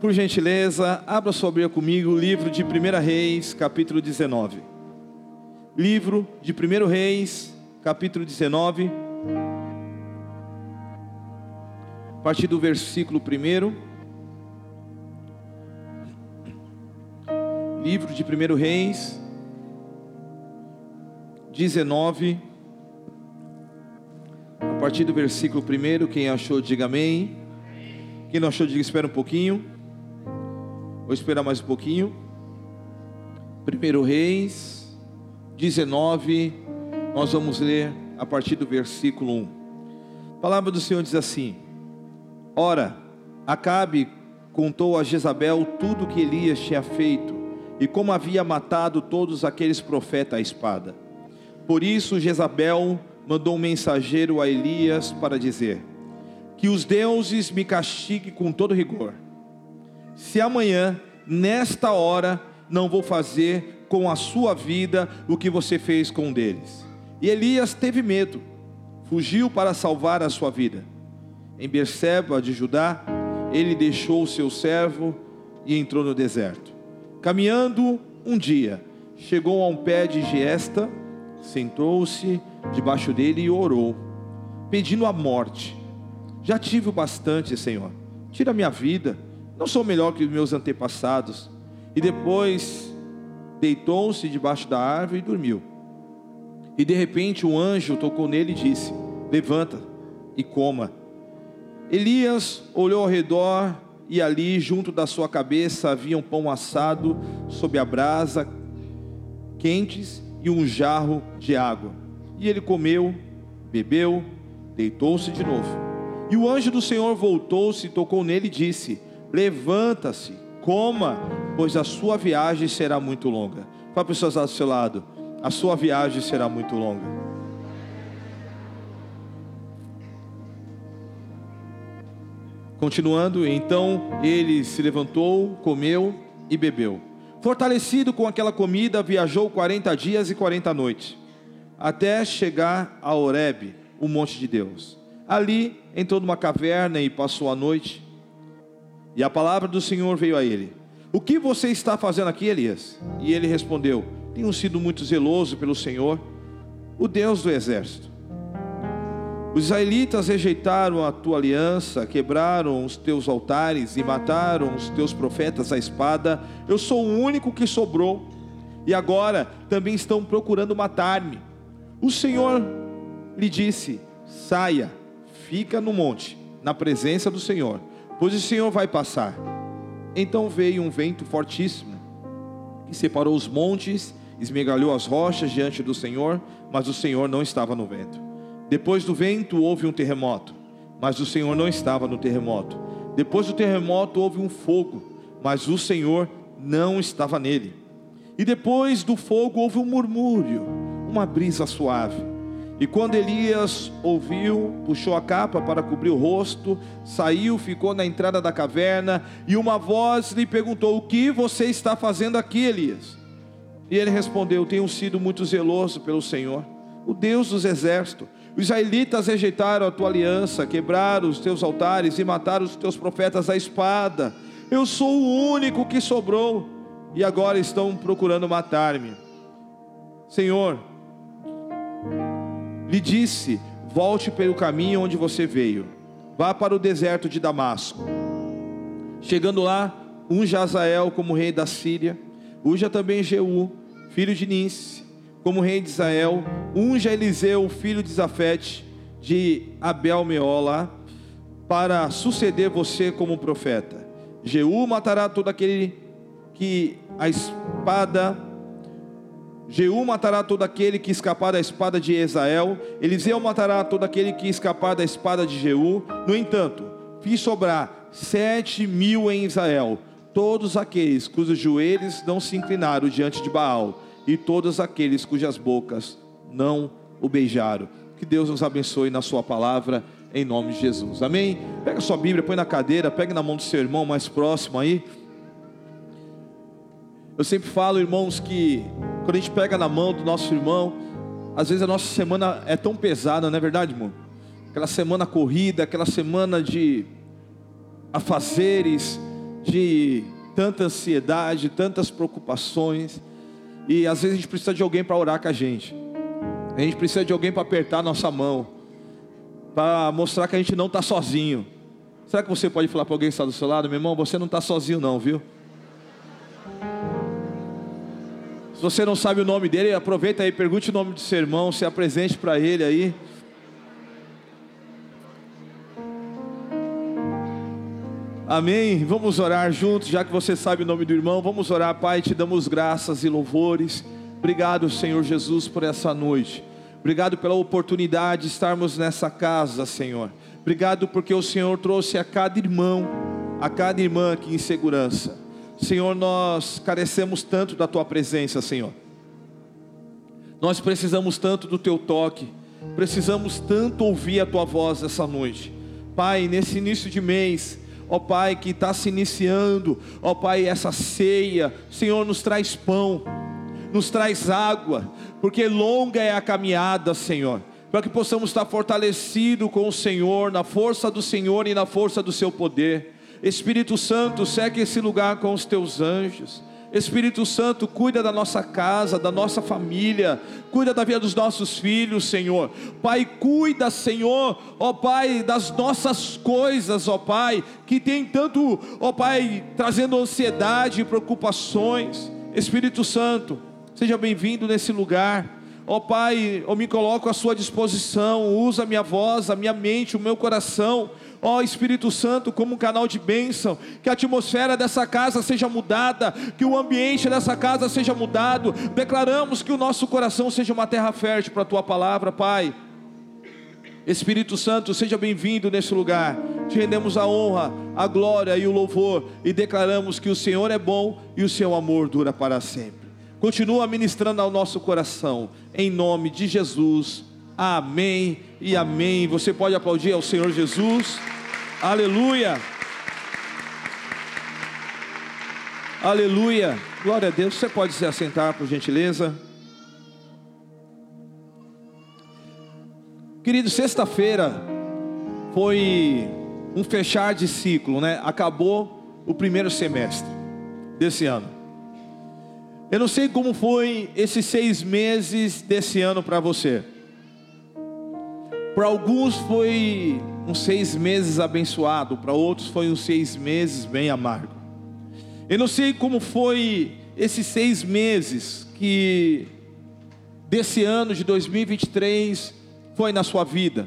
Por gentileza, abra sua Bíblia comigo, livro de 1 Reis, capítulo 19. Livro de 1 Reis, capítulo 19. A partir do versículo 1. Livro de 1 Reis, 19. A partir do versículo 1. Quem achou, diga amém. Quem não achou, diga espera um pouquinho. Vou esperar mais um pouquinho. 1 Reis 19, nós vamos ler a partir do versículo 1. A palavra do Senhor diz assim: Ora, Acabe contou a Jezabel tudo o que Elias tinha feito e como havia matado todos aqueles profetas à espada. Por isso Jezabel mandou um mensageiro a Elias para dizer: Que os deuses me castiguem com todo rigor se amanhã, nesta hora, não vou fazer com a sua vida o que você fez com um deles. E Elias teve medo, fugiu para salvar a sua vida. Em Berseba de Judá, ele deixou o seu servo e entrou no deserto. Caminhando um dia, chegou a um pé de giesta, sentou-se debaixo dele e orou, pedindo a morte. Já tive o bastante, Senhor. Tira minha vida não sou melhor que os meus antepassados. E depois deitou-se debaixo da árvore e dormiu. E de repente um anjo tocou nele e disse: Levanta e coma. Elias olhou ao redor e ali, junto da sua cabeça, havia um pão assado sob a brasa, quentes e um jarro de água. E ele comeu, bebeu, deitou-se de novo. E o anjo do Senhor voltou-se, tocou nele e disse: Levanta-se, coma, pois a sua viagem será muito longa. Fala para pessoas do seu lado, a sua viagem será muito longa. Continuando, então ele se levantou, comeu e bebeu. Fortalecido com aquela comida, viajou 40 dias e 40 noites, até chegar a Horebe, o monte de Deus. Ali entrou numa caverna e passou a noite. E a palavra do Senhor veio a ele: O que você está fazendo aqui, Elias? E ele respondeu: Tenho sido muito zeloso pelo Senhor, o Deus do exército. Os israelitas rejeitaram a tua aliança, quebraram os teus altares e mataram os teus profetas à espada. Eu sou o único que sobrou, e agora também estão procurando matar-me. O Senhor lhe disse: Saia, fica no monte, na presença do Senhor pois o Senhor vai passar. Então veio um vento fortíssimo, que separou os montes, esmegalhou as rochas diante do Senhor, mas o Senhor não estava no vento. Depois do vento houve um terremoto, mas o Senhor não estava no terremoto. Depois do terremoto houve um fogo, mas o Senhor não estava nele. E depois do fogo houve um murmúrio, uma brisa suave. E quando Elias ouviu, puxou a capa para cobrir o rosto, saiu, ficou na entrada da caverna, e uma voz lhe perguntou: O que você está fazendo aqui, Elias? E ele respondeu: Tenho sido muito zeloso pelo Senhor, o Deus dos exércitos. Os israelitas rejeitaram a tua aliança, quebraram os teus altares e mataram os teus profetas à espada. Eu sou o único que sobrou, e agora estão procurando matar-me. Senhor, lhe disse: Volte pelo caminho onde você veio, vá para o deserto de Damasco. Chegando lá, unja Azael como rei da Síria, unja também Jeú, filho de Ninse, como rei de Israel, unja Eliseu, filho de Zafete, de Abel Meola, para suceder você como profeta. Jeú matará todo aquele que a espada Jeú matará todo aquele que escapar da espada de Esael, Eliseu matará todo aquele que escapar da espada de Jeú. No entanto, fiz sobrar sete mil em Israel, todos aqueles cujos joelhos não se inclinaram diante de Baal, e todos aqueles cujas bocas não o beijaram. Que Deus nos abençoe na Sua palavra, em nome de Jesus. Amém? Pega sua Bíblia, põe na cadeira, pega na mão do seu irmão mais próximo aí. Eu sempre falo, irmãos, que quando a gente pega na mão do nosso irmão, às vezes a nossa semana é tão pesada, não é verdade, irmão? Aquela semana corrida, aquela semana de afazeres, de tanta ansiedade, tantas preocupações, e às vezes a gente precisa de alguém para orar com a gente. A gente precisa de alguém para apertar a nossa mão, para mostrar que a gente não está sozinho. Será que você pode falar para alguém que está do seu lado, meu irmão, você não está sozinho não, viu? Se você não sabe o nome dele, aproveita aí, pergunte o nome do seu irmão, se apresente para ele aí. Amém. Vamos orar juntos, já que você sabe o nome do irmão. Vamos orar, Pai. Te damos graças e louvores. Obrigado, Senhor Jesus, por essa noite. Obrigado pela oportunidade de estarmos nessa casa, Senhor. Obrigado porque o Senhor trouxe a cada irmão, a cada irmã aqui em segurança. Senhor, nós carecemos tanto da tua presença, Senhor. Nós precisamos tanto do teu toque, precisamos tanto ouvir a tua voz essa noite. Pai, nesse início de mês, ó Pai, que está se iniciando, ó Pai, essa ceia, Senhor, nos traz pão, nos traz água, porque longa é a caminhada, Senhor, para que possamos estar fortalecidos com o Senhor, na força do Senhor e na força do seu poder. Espírito Santo, segue esse lugar com os teus anjos. Espírito Santo, cuida da nossa casa, da nossa família, cuida da vida dos nossos filhos, Senhor. Pai, cuida, Senhor, ó Pai, das nossas coisas, ó Pai, que tem tanto, ó Pai, trazendo ansiedade e preocupações. Espírito Santo, seja bem-vindo nesse lugar. Ó Pai, eu me coloco à Sua disposição, usa a minha voz, a minha mente, o meu coração ó Espírito Santo, como um canal de bênção, que a atmosfera dessa casa seja mudada, que o ambiente dessa casa seja mudado. Declaramos que o nosso coração seja uma terra fértil para a tua palavra, Pai. Espírito Santo, seja bem-vindo nesse lugar. Te rendemos a honra, a glória e o louvor e declaramos que o Senhor é bom e o seu amor dura para sempre. Continua ministrando ao nosso coração, em nome de Jesus. Amém e amém. Você pode aplaudir ao Senhor Jesus. Aleluia. Aleluia. Glória a Deus. Você pode se assentar, por gentileza. Querido, sexta-feira foi um fechar de ciclo, né? Acabou o primeiro semestre desse ano. Eu não sei como foi esses seis meses desse ano para você. Para alguns foi uns seis meses abençoado, para outros foi uns seis meses bem amargo. Eu não sei como foi esses seis meses que desse ano de 2023 foi na sua vida.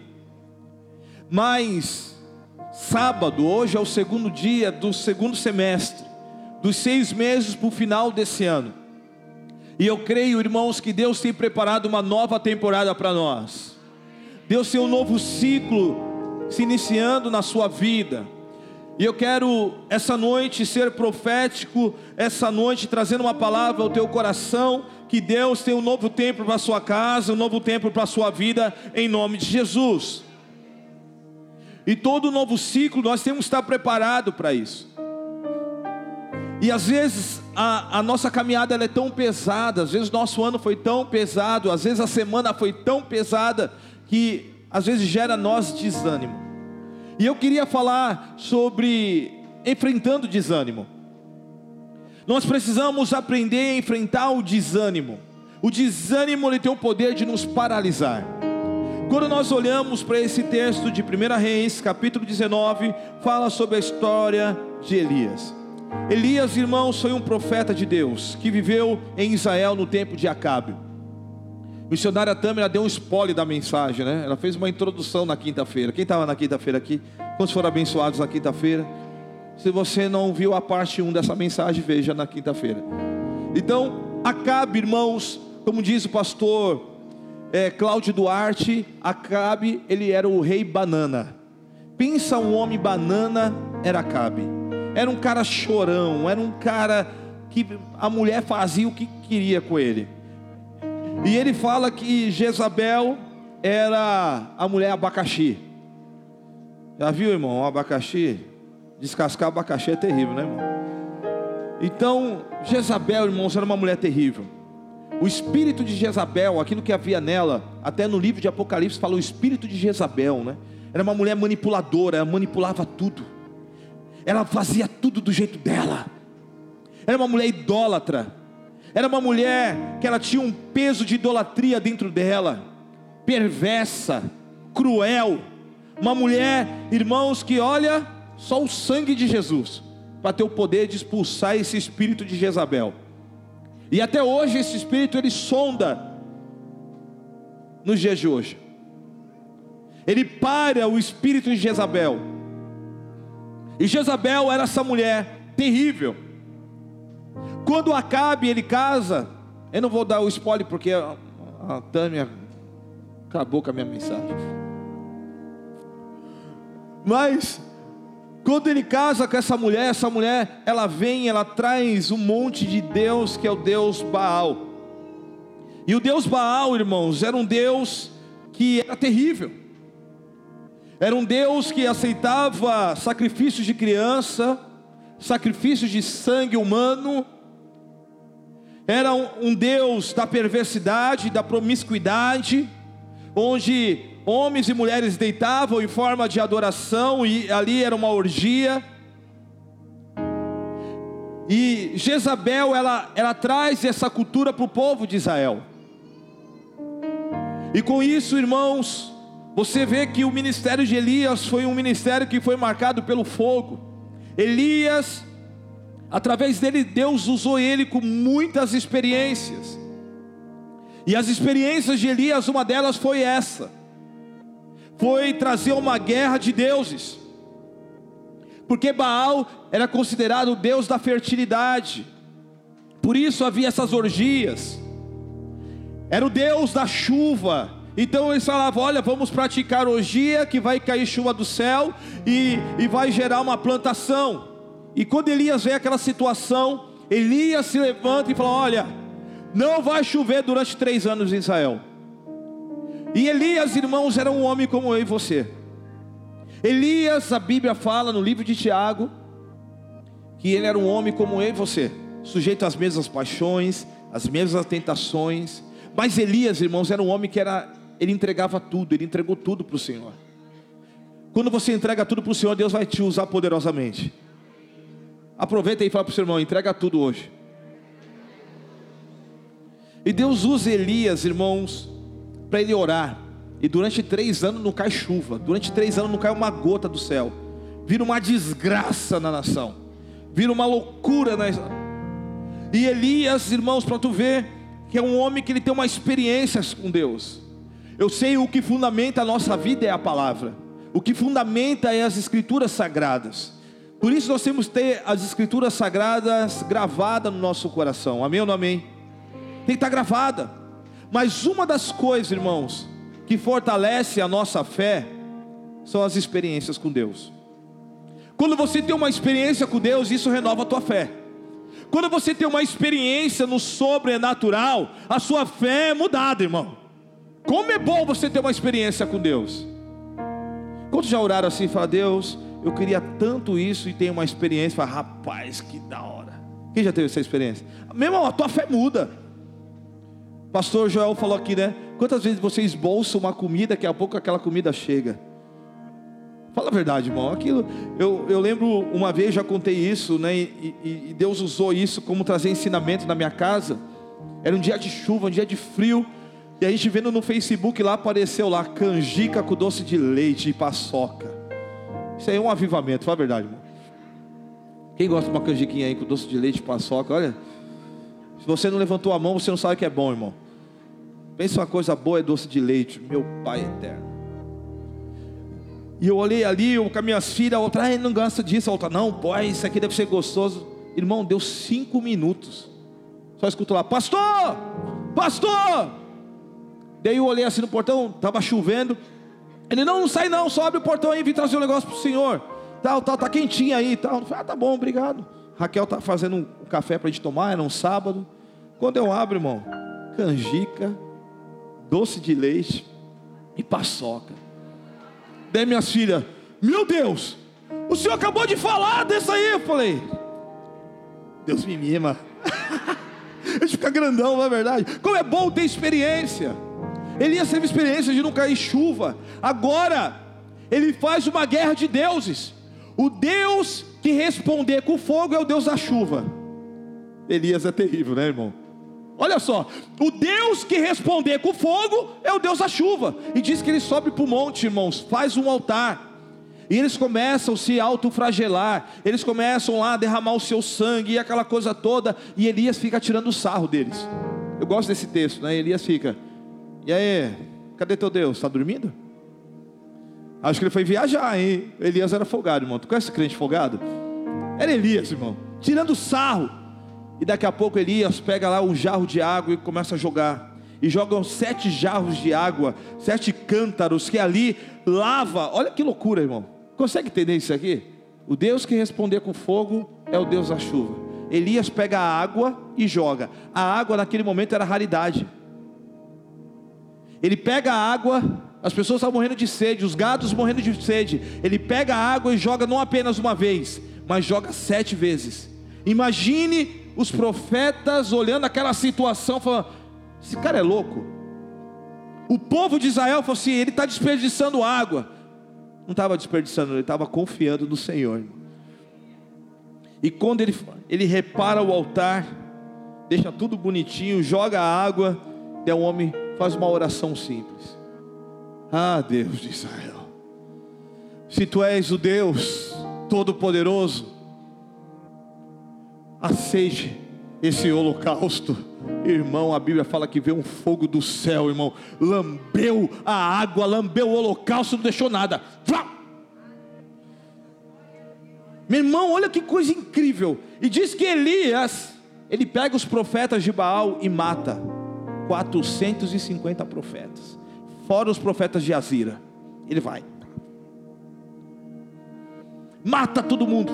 Mas sábado, hoje é o segundo dia do segundo semestre, dos seis meses para o final desse ano. E eu creio, irmãos, que Deus tem preparado uma nova temporada para nós. Deus tem um novo ciclo se iniciando na sua vida. E eu quero essa noite ser profético, essa noite trazendo uma palavra ao teu coração, que Deus tem um novo tempo para a sua casa, um novo tempo para a sua vida, em nome de Jesus. E todo novo ciclo nós temos que estar preparado para isso. E às vezes a, a nossa caminhada é tão pesada, às vezes nosso ano foi tão pesado, às vezes a semana foi tão pesada, que às vezes gera nós desânimo. E eu queria falar sobre enfrentando desânimo. Nós precisamos aprender a enfrentar o desânimo. O desânimo ele tem o poder de nos paralisar. Quando nós olhamos para esse texto de 1 Reis, capítulo 19, fala sobre a história de Elias. Elias, irmãos, foi um profeta de Deus que viveu em Israel no tempo de Acabe missionária Tâmara deu um spoiler da mensagem, né? Ela fez uma introdução na quinta-feira. Quem estava na quinta-feira aqui? Quantos foram abençoados na quinta-feira? Se você não viu a parte 1 dessa mensagem, veja na quinta-feira. Então, Acabe, irmãos, como diz o pastor é, Cláudio Duarte, Acabe, ele era o rei banana. Pensa um homem banana, era Acabe. Era um cara chorão, era um cara que a mulher fazia o que queria com ele. E ele fala que Jezabel era a mulher abacaxi. Já viu, irmão, um abacaxi? Descascar abacaxi é terrível, né, irmão? Então, Jezabel, irmãos, era uma mulher terrível. O espírito de Jezabel, aquilo que havia nela, até no livro de Apocalipse fala o espírito de Jezabel, né? Era uma mulher manipuladora, ela manipulava tudo. ela fazia tudo do jeito dela. Era uma mulher idólatra. Era uma mulher que ela tinha um peso de idolatria dentro dela, perversa, cruel. Uma mulher, irmãos, que olha só o sangue de Jesus para ter o poder de expulsar esse espírito de Jezabel. E até hoje esse espírito ele sonda nos dias de hoje. Ele para o espírito de Jezabel. E Jezabel era essa mulher terrível. Quando Acabe ele casa, eu não vou dar o spoiler porque a, a Tânia acabou com a minha mensagem. Mas quando ele casa com essa mulher, essa mulher, ela vem, ela traz um monte de Deus que é o Deus Baal. E o Deus Baal, irmãos, era um Deus que era terrível. Era um Deus que aceitava sacrifícios de criança, sacrifícios de sangue humano. Era um, Deus da perversidade, da promiscuidade, onde homens e mulheres deitavam em forma de adoração e ali era uma orgia. E Jezabel ela, ela traz essa cultura para o povo de Israel. E com isso, irmãos, você vê que o ministério de Elias foi um ministério que foi marcado pelo fogo. Elias, através dele, Deus usou ele com muitas experiências. E as experiências de Elias, uma delas foi essa. Foi trazer uma guerra de deuses, porque Baal era considerado o deus da fertilidade, por isso havia essas orgias, era o deus da chuva, então eles falavam: olha, vamos praticar orgia, que vai cair chuva do céu e, e vai gerar uma plantação. E quando Elias vê aquela situação, Elias se levanta e fala: olha, não vai chover durante três anos em Israel. E Elias, irmãos, era um homem como eu e você. Elias, a Bíblia fala no livro de Tiago, que ele era um homem como eu e você, sujeito às mesmas paixões, às mesmas tentações. Mas Elias, irmãos, era um homem que era, ele entregava tudo, ele entregou tudo para o Senhor. Quando você entrega tudo para o Senhor, Deus vai te usar poderosamente. Aproveita e fala para o seu irmão: entrega tudo hoje. E Deus usa Elias, irmãos, para ele orar. E durante três anos não cai chuva, durante três anos não cai uma gota do céu. Vira uma desgraça na nação, vira uma loucura na. E Elias, irmãos, para tu ver que é um homem que ele tem uma experiência com Deus. Eu sei o que fundamenta a nossa vida é a palavra. O que fundamenta é as escrituras sagradas. Por isso nós temos que ter as escrituras sagradas gravadas no nosso coração. Amém ou não amém? Tem que estar gravada. Mas uma das coisas, irmãos, que fortalece a nossa fé são as experiências com Deus. Quando você tem uma experiência com Deus, isso renova a tua fé. Quando você tem uma experiência no sobrenatural, a sua fé é mudada, irmão. Como é bom você ter uma experiência com Deus. Quantos já oraram assim, fala, Deus, eu queria tanto isso e tenho uma experiência, fala, rapaz, que da hora. Quem já teve essa experiência? Meu irmão, a tua fé muda. Pastor Joel falou aqui, né? Quantas vezes você esbolsa uma comida, daqui a pouco aquela comida chega? Fala a verdade, irmão. Aquilo, eu, eu lembro uma vez, já contei isso, né? E, e, e Deus usou isso como trazer ensinamento na minha casa. Era um dia de chuva, um dia de frio. E a gente vendo no Facebook lá, apareceu lá, canjica com doce de leite e paçoca. Isso aí é um avivamento, fala a verdade, irmão. Quem gosta de uma canjiquinha aí com doce de leite paçoca, olha. Se você não levantou a mão, você não sabe que é bom, irmão. Pensa uma coisa boa é doce de leite, meu Pai eterno. E eu olhei ali, eu com as minhas filhas, a outra, ah, não gosta disso, a outra, não, pô, isso aqui deve ser gostoso. Irmão, deu cinco minutos. Só escutou lá, pastor, pastor. Daí eu olhei assim no portão, estava chovendo. Ele, não, não sai não, só abre o portão aí, vim trazer um negócio para o senhor. Tal, tal, tá quentinho aí, tal. Falei, ah, tá bom, obrigado. Raquel tá fazendo um café para a gente tomar, era um sábado. Quando eu abro, irmão, canjica, doce de leite e paçoca. Daí minhas filhas, meu Deus, o senhor acabou de falar dessa aí. Eu falei, Deus me mima. A gente fica grandão, não é verdade? Como é bom ter experiência. Elias teve experiência de não cair chuva. Agora, ele faz uma guerra de deuses. O Deus que responder com fogo é o Deus da chuva. Elias é terrível, né, irmão? Olha só, o Deus que responder com fogo é o Deus da chuva. E diz que ele sobe para o monte, irmãos, faz um altar. E eles começam a se autofragelar, eles começam lá a derramar o seu sangue e aquela coisa toda, e Elias fica tirando o sarro deles. Eu gosto desse texto, né? Elias fica, e aí, cadê teu Deus? Está dormindo? Acho que ele foi viajar, hein? Elias era folgado, irmão. Tu conhece crente folgado? Era Elias, irmão, tirando sarro. E daqui a pouco Elias pega lá um jarro de água e começa a jogar. E jogam sete jarros de água, sete cântaros que ali lava. Olha que loucura, irmão. Consegue entender isso aqui? O Deus que responder com fogo é o Deus da chuva. Elias pega a água e joga. A água naquele momento era raridade. Ele pega a água, as pessoas estavam morrendo de sede, os gados morrendo de sede. Ele pega a água e joga não apenas uma vez, mas joga sete vezes. Imagine os profetas olhando aquela situação, falando: esse cara é louco. O povo de Israel falou assim: ele está desperdiçando água. Não estava desperdiçando, ele estava confiando no Senhor. E quando ele, ele repara o altar, deixa tudo bonitinho, joga a água, e o homem faz uma oração simples. Ah, Deus de Israel, se tu és o Deus Todo-Poderoso, aceite esse holocausto. Irmão, a Bíblia fala que veio um fogo do céu, irmão, lambeu a água, lambeu o holocausto, não deixou nada. Meu irmão, olha que coisa incrível. E diz que Elias, ele pega os profetas de Baal e mata 450 profetas, fora os profetas de Azira. Ele vai, mata todo mundo.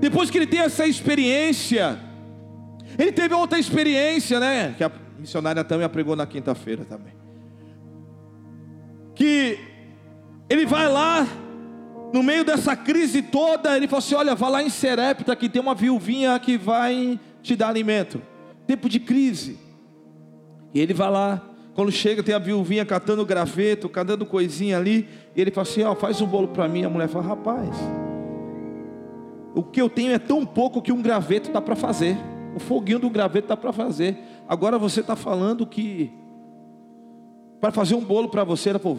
Depois que ele tem essa experiência, ele teve outra experiência, né? Que a missionária também pregou na quinta-feira também. Que ele vai lá, no meio dessa crise toda, ele falou assim: Olha, vá lá em Serepta, que tem uma viuvinha que vai te dar alimento. Tempo de crise. E ele vai lá, quando chega, tem a viuvinha catando graveto, catando coisinha ali. E ele fala assim: Ó, faz um bolo para mim. A mulher fala: Rapaz, o que eu tenho é tão pouco que um graveto dá para fazer. O foguinho do graveto dá para fazer. Agora você está falando que para fazer um bolo para você, ela falou: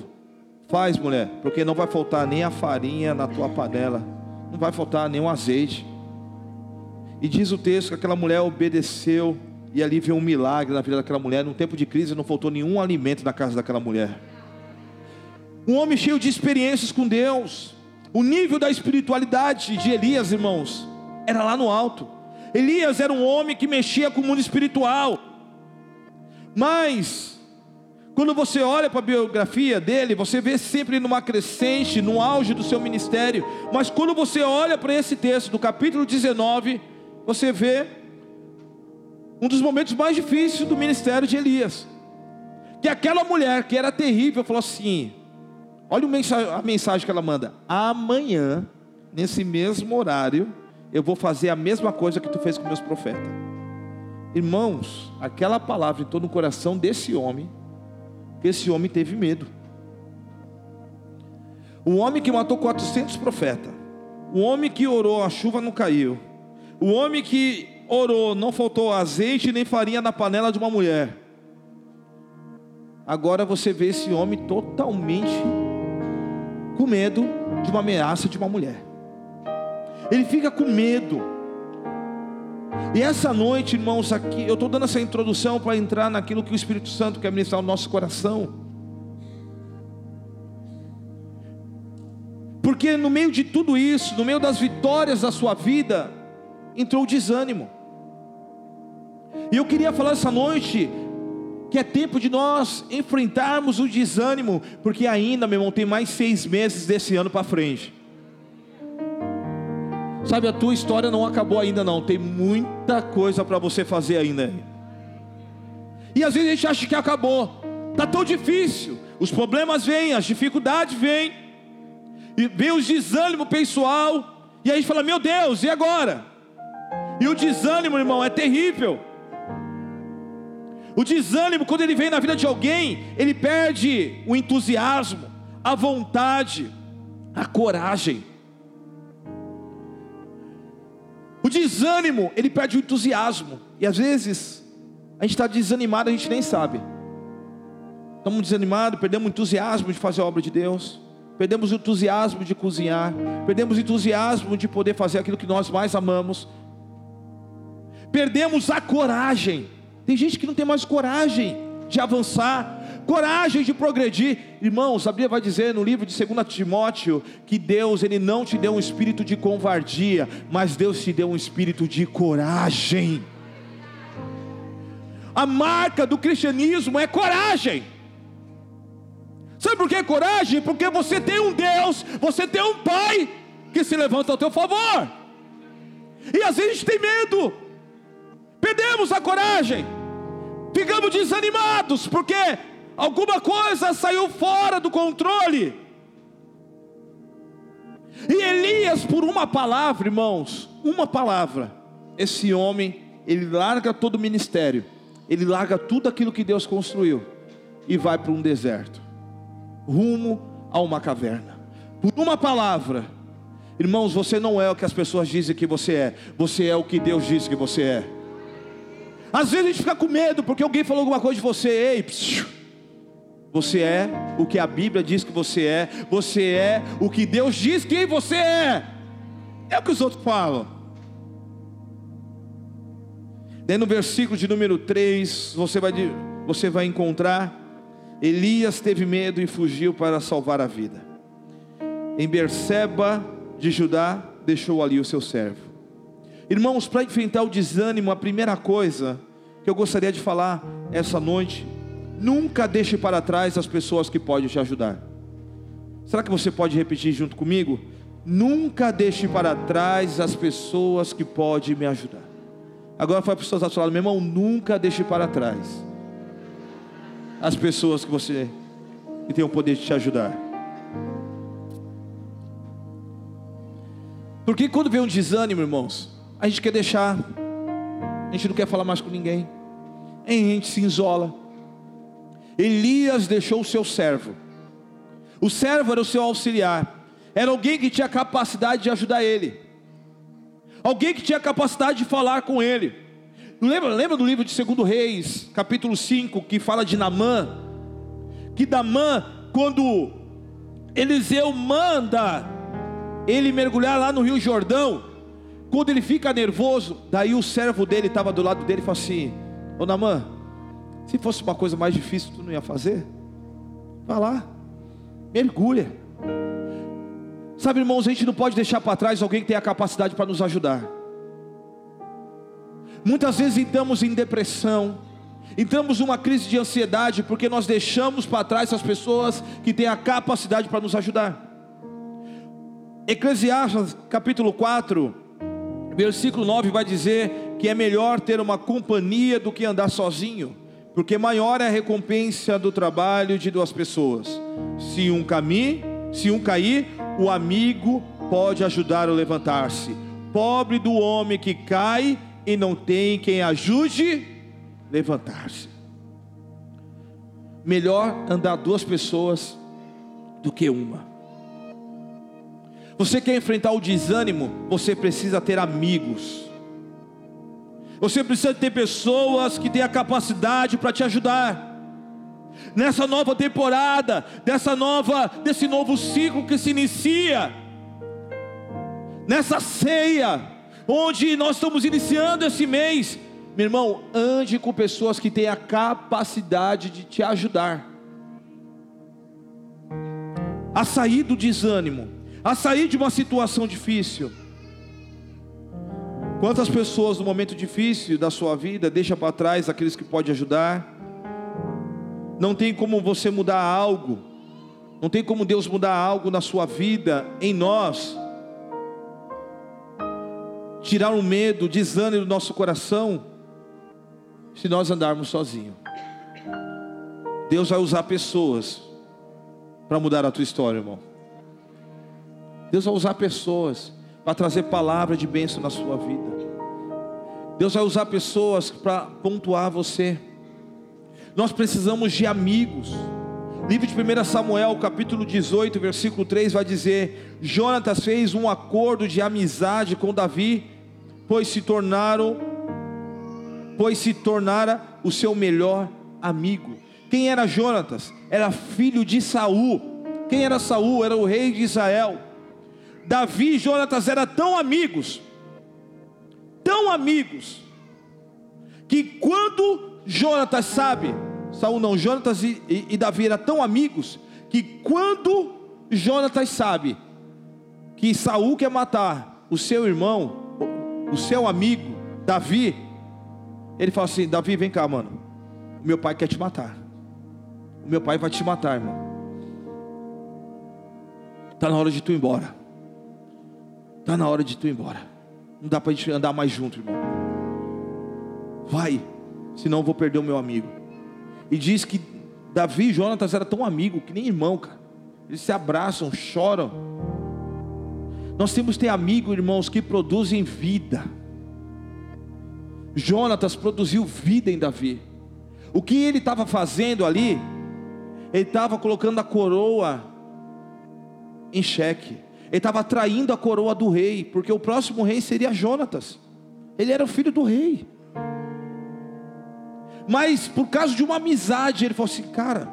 Faz, mulher, porque não vai faltar nem a farinha na tua panela, não vai faltar nem o azeite. E diz o texto que aquela mulher obedeceu e ali veio um milagre na vida daquela mulher. Num tempo de crise não faltou nenhum alimento na casa daquela mulher. Um homem cheio de experiências com Deus. O nível da espiritualidade de Elias, irmãos, era lá no alto. Elias era um homem que mexia com o mundo espiritual. Mas, quando você olha para a biografia dele, você vê sempre numa crescente, no auge do seu ministério. Mas quando você olha para esse texto do capítulo 19, você vê um dos momentos mais difíceis do ministério de Elias. Que aquela mulher que era terrível falou assim: olha a mensagem que ela manda. Amanhã, nesse mesmo horário, eu vou fazer a mesma coisa que tu fez com meus profetas. Irmãos, aquela palavra entrou no coração desse homem, que esse homem teve medo. O homem que matou 400 profetas, o homem que orou, a chuva não caiu, o homem que orou, não faltou azeite nem farinha na panela de uma mulher. Agora você vê esse homem totalmente com medo de uma ameaça de uma mulher. Ele fica com medo. E essa noite, irmãos, aqui, eu estou dando essa introdução para entrar naquilo que o Espírito Santo quer ministrar no nosso coração. Porque no meio de tudo isso, no meio das vitórias da sua vida, entrou o desânimo. E eu queria falar essa noite que é tempo de nós enfrentarmos o desânimo, porque ainda, meu irmão, tem mais seis meses desse ano para frente. Sabe, a tua história não acabou ainda, não. Tem muita coisa para você fazer ainda. E às vezes a gente acha que acabou. Tá tão difícil. Os problemas vêm, as dificuldades vêm. E vem os desânimo pessoal. E aí a gente fala: Meu Deus, e agora? E o desânimo, irmão, é terrível. O desânimo, quando ele vem na vida de alguém, ele perde o entusiasmo, a vontade, a coragem. O desânimo, ele perde o entusiasmo. E às vezes, a gente está desanimado, a gente nem sabe. Estamos desanimados, perdemos o entusiasmo de fazer a obra de Deus. Perdemos o entusiasmo de cozinhar. Perdemos o entusiasmo de poder fazer aquilo que nós mais amamos. Perdemos a coragem. Tem gente que não tem mais coragem de avançar, coragem de progredir. Irmãos, a Bíblia vai dizer no livro de 2 Timóteo que Deus ele não te deu um espírito de covardia, mas Deus te deu um espírito de coragem. A marca do cristianismo é coragem. Sabe por que coragem? Porque você tem um Deus, você tem um Pai que se levanta ao teu favor. E às vezes a gente tem medo, perdemos a coragem ficamos desanimados, porque alguma coisa saiu fora do controle. E Elias, por uma palavra, irmãos, uma palavra, esse homem, ele larga todo o ministério, ele larga tudo aquilo que Deus construiu e vai para um deserto, rumo a uma caverna. Por uma palavra, irmãos, você não é o que as pessoas dizem que você é, você é o que Deus diz que você é. Às vezes a gente fica com medo porque alguém falou alguma coisa de você, ei, psiu, você é o que a Bíblia diz que você é, você é o que Deus diz que você é. É o que os outros falam. Daí no versículo de número 3, você vai, você vai encontrar: Elias teve medo e fugiu para salvar a vida. Em Berseba de Judá, deixou ali o seu servo. Irmãos, para enfrentar o desânimo, a primeira coisa que eu gostaria de falar essa noite, nunca deixe para trás as pessoas que podem te ajudar. Será que você pode repetir junto comigo? Nunca deixe para trás as pessoas que podem me ajudar. Agora fala para os seu lado, meu irmão, nunca deixe para trás as pessoas que você que tem o poder de te ajudar. Porque quando vem um desânimo, irmãos, a gente quer deixar, a gente não quer falar mais com ninguém, a gente se isola. Elias deixou o seu servo, o servo era o seu auxiliar, era alguém que tinha capacidade de ajudar ele, alguém que tinha capacidade de falar com ele. Lembra, lembra do livro de 2 Reis, capítulo 5, que fala de Namã? Que Namã, quando Eliseu manda ele mergulhar lá no Rio Jordão, quando ele fica nervoso, daí o servo dele estava do lado dele e falou assim: Ô Namã, se fosse uma coisa mais difícil, tu não ia fazer? Vai lá, mergulha. Sabe, irmãos, a gente não pode deixar para trás alguém que tem a capacidade para nos ajudar. Muitas vezes entramos em depressão, entramos numa crise de ansiedade, porque nós deixamos para trás as pessoas que têm a capacidade para nos ajudar. Eclesiastes capítulo 4, Versículo 9 vai dizer que é melhor ter uma companhia do que andar sozinho, porque maior é a recompensa do trabalho de duas pessoas. Se um caminho, se um cair, o amigo pode ajudar a levantar-se. Pobre do homem que cai e não tem quem ajude levantar-se. Melhor andar duas pessoas do que uma. Você quer enfrentar o desânimo? Você precisa ter amigos. Você precisa ter pessoas que têm a capacidade para te ajudar. Nessa nova temporada, dessa nova, desse novo ciclo que se inicia, nessa ceia, onde nós estamos iniciando esse mês, meu irmão, ande com pessoas que têm a capacidade de te ajudar a sair do desânimo a sair de uma situação difícil. Quantas pessoas no momento difícil da sua vida deixa para trás aqueles que podem ajudar? Não tem como você mudar algo, não tem como Deus mudar algo na sua vida, em nós, tirar o medo, o desânimo do nosso coração, se nós andarmos sozinhos. Deus vai usar pessoas para mudar a tua história, irmão. Deus vai usar pessoas para trazer palavra de bênção na sua vida. Deus vai usar pessoas para pontuar você. Nós precisamos de amigos. Livro de 1 Samuel, capítulo 18, versículo 3 vai dizer: Jonatas fez um acordo de amizade com Davi pois se tornaram, pois se tornara o seu melhor amigo. Quem era Jonatas? Era filho de Saul. Quem era Saul? Era o rei de Israel. Davi e Jonatas eram tão amigos, tão amigos, que quando Jonatas sabe, Saul não, Jonatas e, e, e Davi eram tão amigos, que quando Jonatas sabe que Saul quer matar o seu irmão, o seu amigo, Davi, ele fala assim: Davi, vem cá, mano. O meu pai quer te matar. O meu pai vai te matar, irmão. Está na hora de tu ir embora. Está na hora de tu ir embora. Não dá para a gente andar mais junto, irmão. Vai, senão eu vou perder o meu amigo. E diz que Davi e Jonatas eram tão amigos que nem irmão, cara. Eles se abraçam, choram. Nós temos que ter amigos, irmãos, que produzem vida. Jonatas produziu vida em Davi. O que ele estava fazendo ali? Ele estava colocando a coroa em xeque. Ele estava traindo a coroa do rei, porque o próximo rei seria Jonatas. Ele era o filho do rei. Mas por causa de uma amizade, ele falou assim: Cara,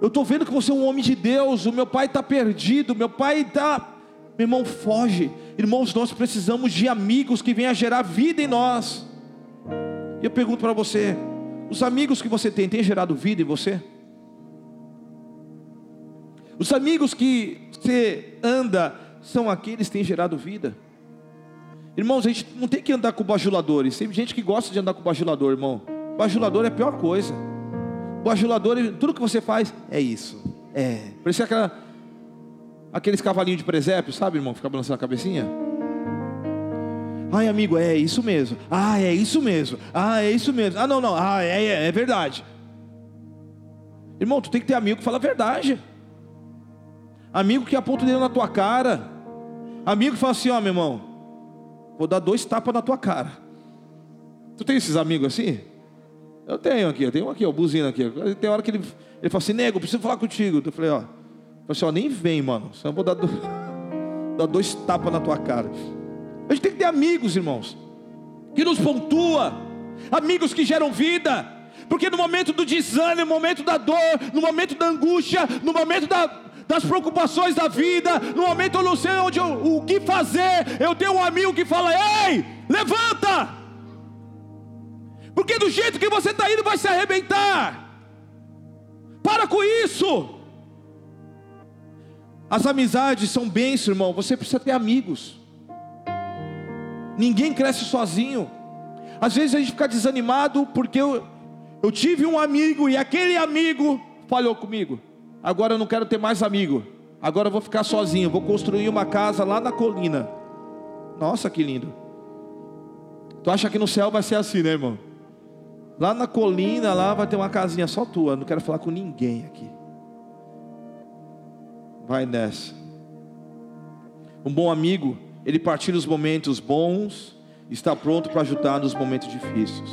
eu estou vendo que você é um homem de Deus. O meu pai está perdido. Meu pai está. Meu irmão, foge. Irmãos, nós precisamos de amigos que venham gerar vida em nós. E eu pergunto para você: os amigos que você tem, têm gerado vida em você? Os amigos que você anda são aqueles que têm gerado vida. Irmãos, a gente não tem que andar com bajuladores. Tem gente que gosta de andar com bajulador, irmão. Bajulador é a pior coisa. Bajulador, tudo que você faz é isso. É. Parece aquela, aqueles cavalinhos de presépio, sabe, irmão? Fica balançando a cabecinha. Ai, amigo, é isso mesmo. Ah, é isso mesmo. Ah, é isso mesmo. Ah, não, não. Ah, é, é, é verdade. Irmão, tu tem que ter amigo que fala a verdade. Amigo que aponta o dedo na tua cara. Amigo que fala assim: Ó, oh, meu irmão, vou dar dois tapas na tua cara. Tu tem esses amigos assim? Eu tenho aqui, eu tenho aqui, ó, buzina aqui. Tem hora que ele, ele fala assim: Nego, preciso falar contigo. Eu falei: Ó, eu falei assim, ó nem vem, mano. Senão eu vou dar, do, dar dois tapas na tua cara. A gente tem que ter amigos, irmãos, que nos pontua, amigos que geram vida, porque no momento do desânimo, no momento da dor, no momento da angústia, no momento da, das preocupações da vida, no momento eu não sei onde eu, o que fazer, eu tenho um amigo que fala: Ei, levanta! Porque do jeito que você está indo vai se arrebentar. Para com isso. As amizades são bênçãos, irmão. Você precisa ter amigos. Ninguém cresce sozinho. Às vezes a gente fica desanimado porque eu, eu tive um amigo e aquele amigo falhou comigo. Agora eu não quero ter mais amigo. Agora eu vou ficar sozinho. Vou construir uma casa lá na colina. Nossa, que lindo. Tu acha que no céu vai ser assim, né, irmão? Lá na colina, lá vai ter uma casinha só tua. Não quero falar com ninguém aqui. Vai nessa. Um bom amigo ele partilha os momentos bons, está pronto para ajudar nos momentos difíceis.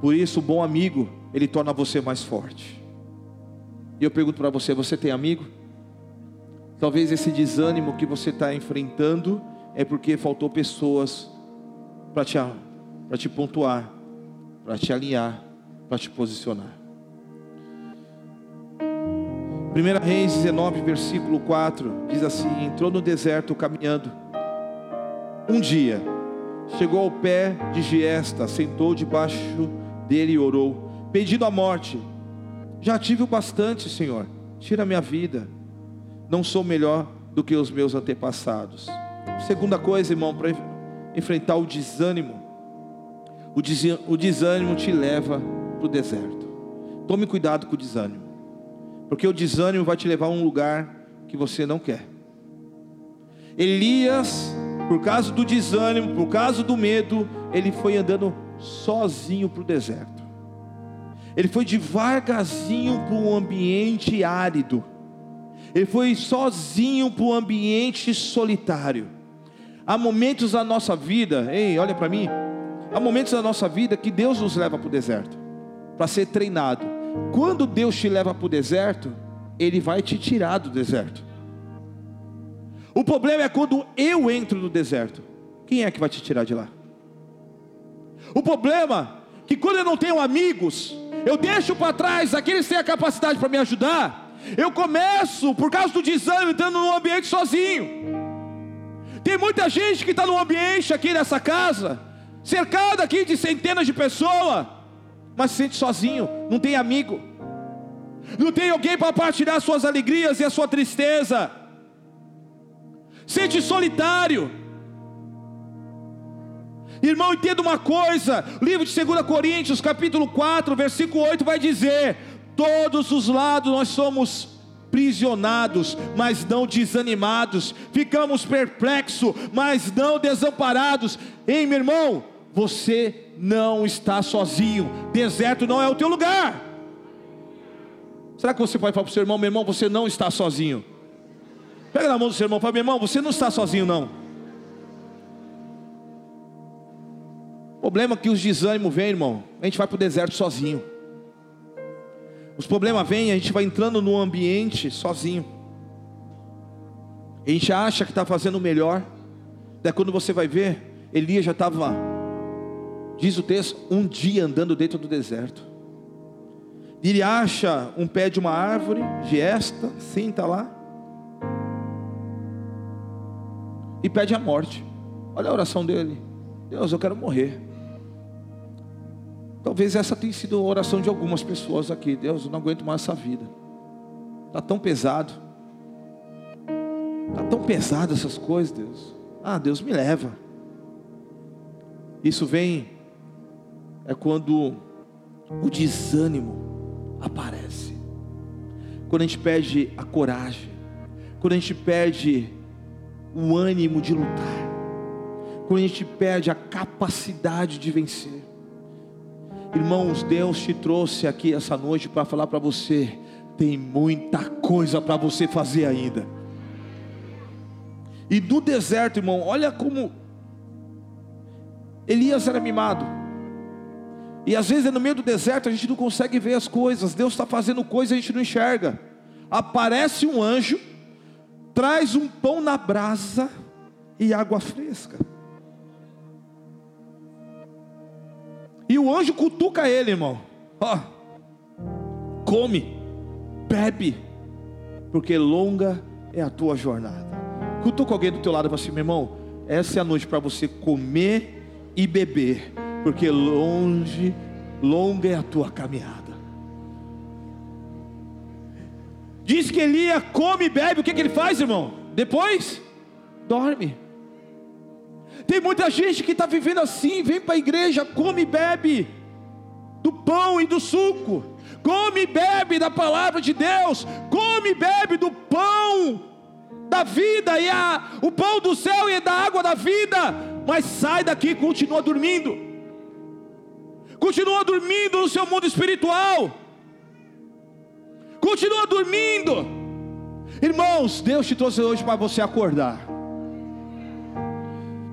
Por isso, o bom amigo, ele torna você mais forte. E eu pergunto para você: você tem amigo? Talvez esse desânimo que você está enfrentando é porque faltou pessoas para te, te pontuar, para te alinhar, para te posicionar. 1 Reis 19, versículo 4 diz assim: Entrou no deserto caminhando. Um dia, chegou ao pé de Giesta, sentou debaixo dele e orou, pedindo a morte. Já tive o bastante, Senhor, tira minha vida. Não sou melhor do que os meus antepassados. Segunda coisa, irmão, para enfrentar o desânimo. O desânimo te leva para o deserto. Tome cuidado com o desânimo. Porque o desânimo vai te levar a um lugar que você não quer. Elias, por causa do desânimo, por causa do medo, ele foi andando sozinho para o deserto. Ele foi devagarzinho para um ambiente árido. Ele foi sozinho para um ambiente solitário. Há momentos da nossa vida, ei, olha para mim. Há momentos da nossa vida que Deus nos leva para o deserto para ser treinado quando Deus te leva para o deserto, Ele vai te tirar do deserto. O problema é quando eu entro no deserto. Quem é que vai te tirar de lá? O problema é que quando eu não tenho amigos, eu deixo para trás aqueles que têm a capacidade para me ajudar. Eu começo, por causa do desânimo, entrando num ambiente sozinho. Tem muita gente que está no ambiente aqui nessa casa, cercado aqui de centenas de pessoas, mas se sente sozinho, não tem amigo, não tem alguém para partilhar suas alegrias e a sua tristeza, sente solitário. Irmão, entenda uma coisa: livro de 2 Coríntios, capítulo 4, versículo 8, vai dizer: todos os lados nós somos prisionados, mas não desanimados, ficamos perplexos, mas não desamparados. Ei, meu irmão, você não está sozinho, deserto não é o teu lugar. Será que você pode falar para o seu irmão, meu irmão, você não está sozinho? Pega na mão do seu irmão e fala, meu irmão, você não está sozinho, não. Problema que os desânimos vêm, irmão. A gente vai para o deserto sozinho. Os problemas vêm, a gente vai entrando no ambiente sozinho. A gente acha que está fazendo o melhor. Daí quando você vai ver, Elias já estava, diz o texto, um dia andando dentro do deserto. Ele acha um pé de uma árvore, de esta, senta lá. E pede a morte. Olha a oração dele. Deus, eu quero morrer. Talvez essa tenha sido a oração de algumas pessoas aqui. Deus, eu não aguento mais essa vida. Está tão pesado. Está tão pesado essas coisas, Deus. Ah, Deus me leva. Isso vem é quando o desânimo aparece. Quando a gente perde a coragem. Quando a gente perde o ânimo de lutar. Quando a gente perde a capacidade de vencer. Irmãos, Deus te trouxe aqui essa noite para falar para você: tem muita coisa para você fazer ainda. E no deserto, irmão, olha como Elias era mimado. E às vezes no meio do deserto a gente não consegue ver as coisas. Deus está fazendo coisas e a gente não enxerga. Aparece um anjo, traz um pão na brasa e água fresca. E o anjo cutuca ele, irmão. Ó, come, bebe, porque longa é a tua jornada. Cutuca alguém do teu lado e fala assim, meu irmão, essa é a noite para você comer e beber, porque longe, longa é a tua caminhada. Diz que Elia come e bebe, o que, que ele faz, irmão? Depois, dorme. Tem muita gente que está vivendo assim, vem para a igreja, come e bebe do pão e do suco, come e bebe da palavra de Deus, come e bebe do pão da vida e a, o pão do céu e da água da vida, mas sai daqui e continua dormindo, continua dormindo no seu mundo espiritual, continua dormindo, irmãos. Deus te trouxe hoje para você acordar.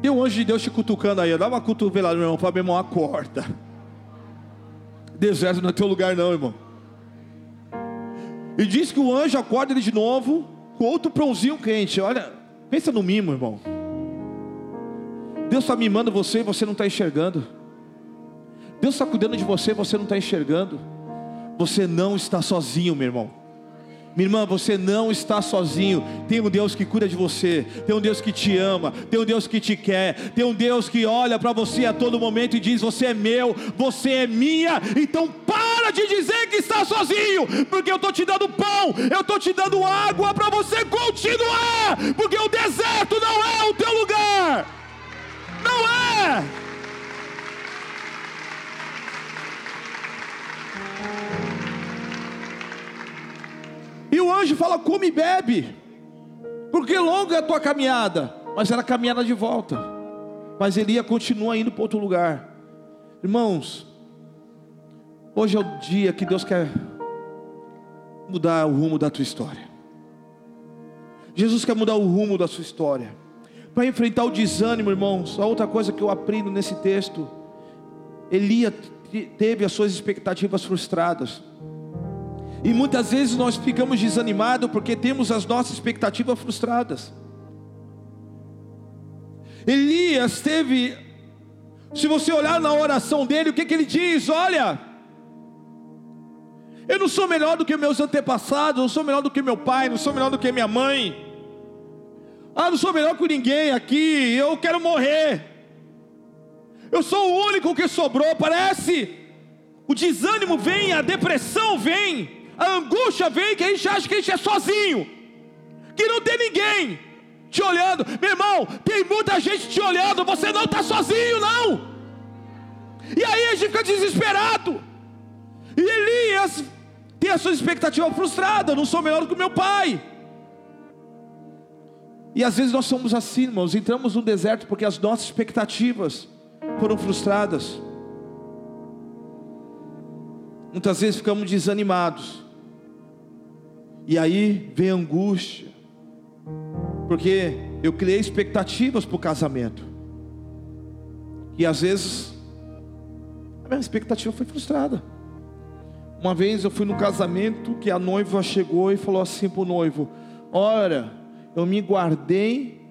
Tem um anjo de Deus te cutucando aí, dá uma cotovelada, meu irmão, fala, meu irmão, acorda. Deserto não é teu lugar, não, irmão. E diz que o anjo acorda ele de novo, com outro pãozinho quente. Olha, pensa no mimo, irmão. Deus está mimando você e você não está enxergando. Deus está cuidando de você e você não está enxergando. Você não está sozinho, meu irmão. Minha irmã, você não está sozinho. Tem um Deus que cuida de você, tem um Deus que te ama, tem um Deus que te quer, tem um Deus que olha para você a todo momento e diz: Você é meu, você é minha. Então para de dizer que está sozinho, porque eu estou te dando pão, eu estou te dando água para você continuar, porque o deserto não é o teu lugar, não é. E o anjo fala: come e bebe, porque longa é a tua caminhada. Mas era caminhada de volta. Mas Elia continua indo para outro lugar. Irmãos, hoje é o dia que Deus quer mudar o rumo da tua história. Jesus quer mudar o rumo da sua história. Para enfrentar o desânimo, irmãos, a outra coisa que eu aprendo nesse texto, Elia teve as suas expectativas frustradas. E muitas vezes nós ficamos desanimados porque temos as nossas expectativas frustradas. Elias teve, se você olhar na oração dele, o que, que ele diz? Olha, eu não sou melhor do que meus antepassados, não sou melhor do que meu pai, não sou melhor do que minha mãe. Ah, não sou melhor que ninguém aqui, eu quero morrer. Eu sou o único que sobrou, parece. O desânimo vem, a depressão vem, a angústia vem, que a gente acha que a gente é sozinho, que não tem ninguém te olhando. Meu irmão, tem muita gente te olhando, você não está sozinho, não. E aí a gente fica desesperado. E Elias tem a sua expectativa frustrada, não sou melhor do que meu pai. E às vezes nós somos assim, irmãos, entramos no deserto porque as nossas expectativas foram frustradas. Muitas vezes ficamos desanimados. E aí vem angústia. Porque eu criei expectativas para o casamento. E às vezes a minha expectativa foi frustrada. Uma vez eu fui no casamento que a noiva chegou e falou assim para o noivo: Olha, eu me guardei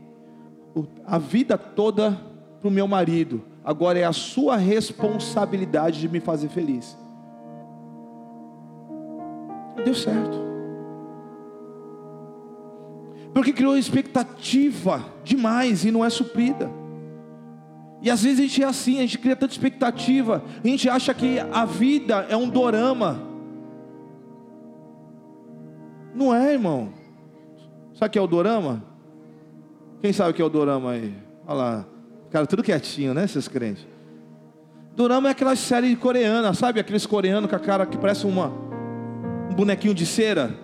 a vida toda para o meu marido, agora é a sua responsabilidade de me fazer feliz. Deu certo. Porque criou expectativa demais e não é suprida. E às vezes a gente é assim, a gente cria tanta expectativa, a gente acha que a vida é um dorama. Não é, irmão. Sabe o que é o dorama? Quem sabe o que é o dorama aí? Olha lá. Cara, tudo quietinho, né, esses crentes? Dorama é aquela série coreana, sabe? Aqueles coreanos com a cara que parece uma, um bonequinho de cera.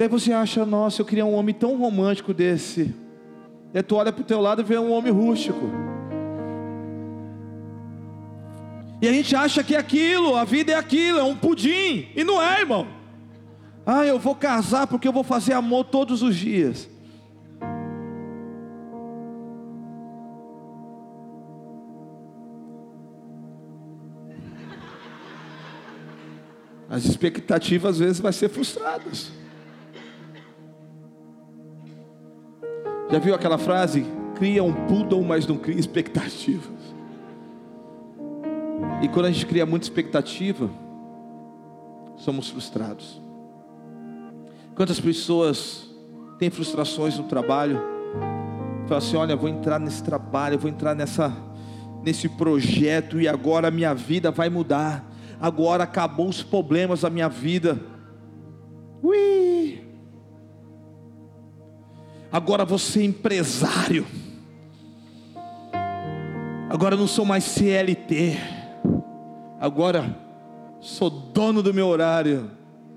Daí você acha, nossa, eu queria um homem tão romântico desse. Daí tu olha para o teu lado e vê um homem rústico. E a gente acha que é aquilo, a vida é aquilo, é um pudim. E não é, irmão. Ah, eu vou casar porque eu vou fazer amor todos os dias. As expectativas às vezes vai ser frustradas. Já viu aquela frase? Cria um poodle, mas não cria expectativas. E quando a gente cria muita expectativa, somos frustrados. Quantas pessoas têm frustrações no trabalho? Fala assim: olha, vou entrar nesse trabalho, vou entrar nessa, nesse projeto e agora a minha vida vai mudar. Agora acabou os problemas da minha vida. Ui! Agora vou ser empresário. Agora não sou mais CLT. Agora sou dono do meu horário.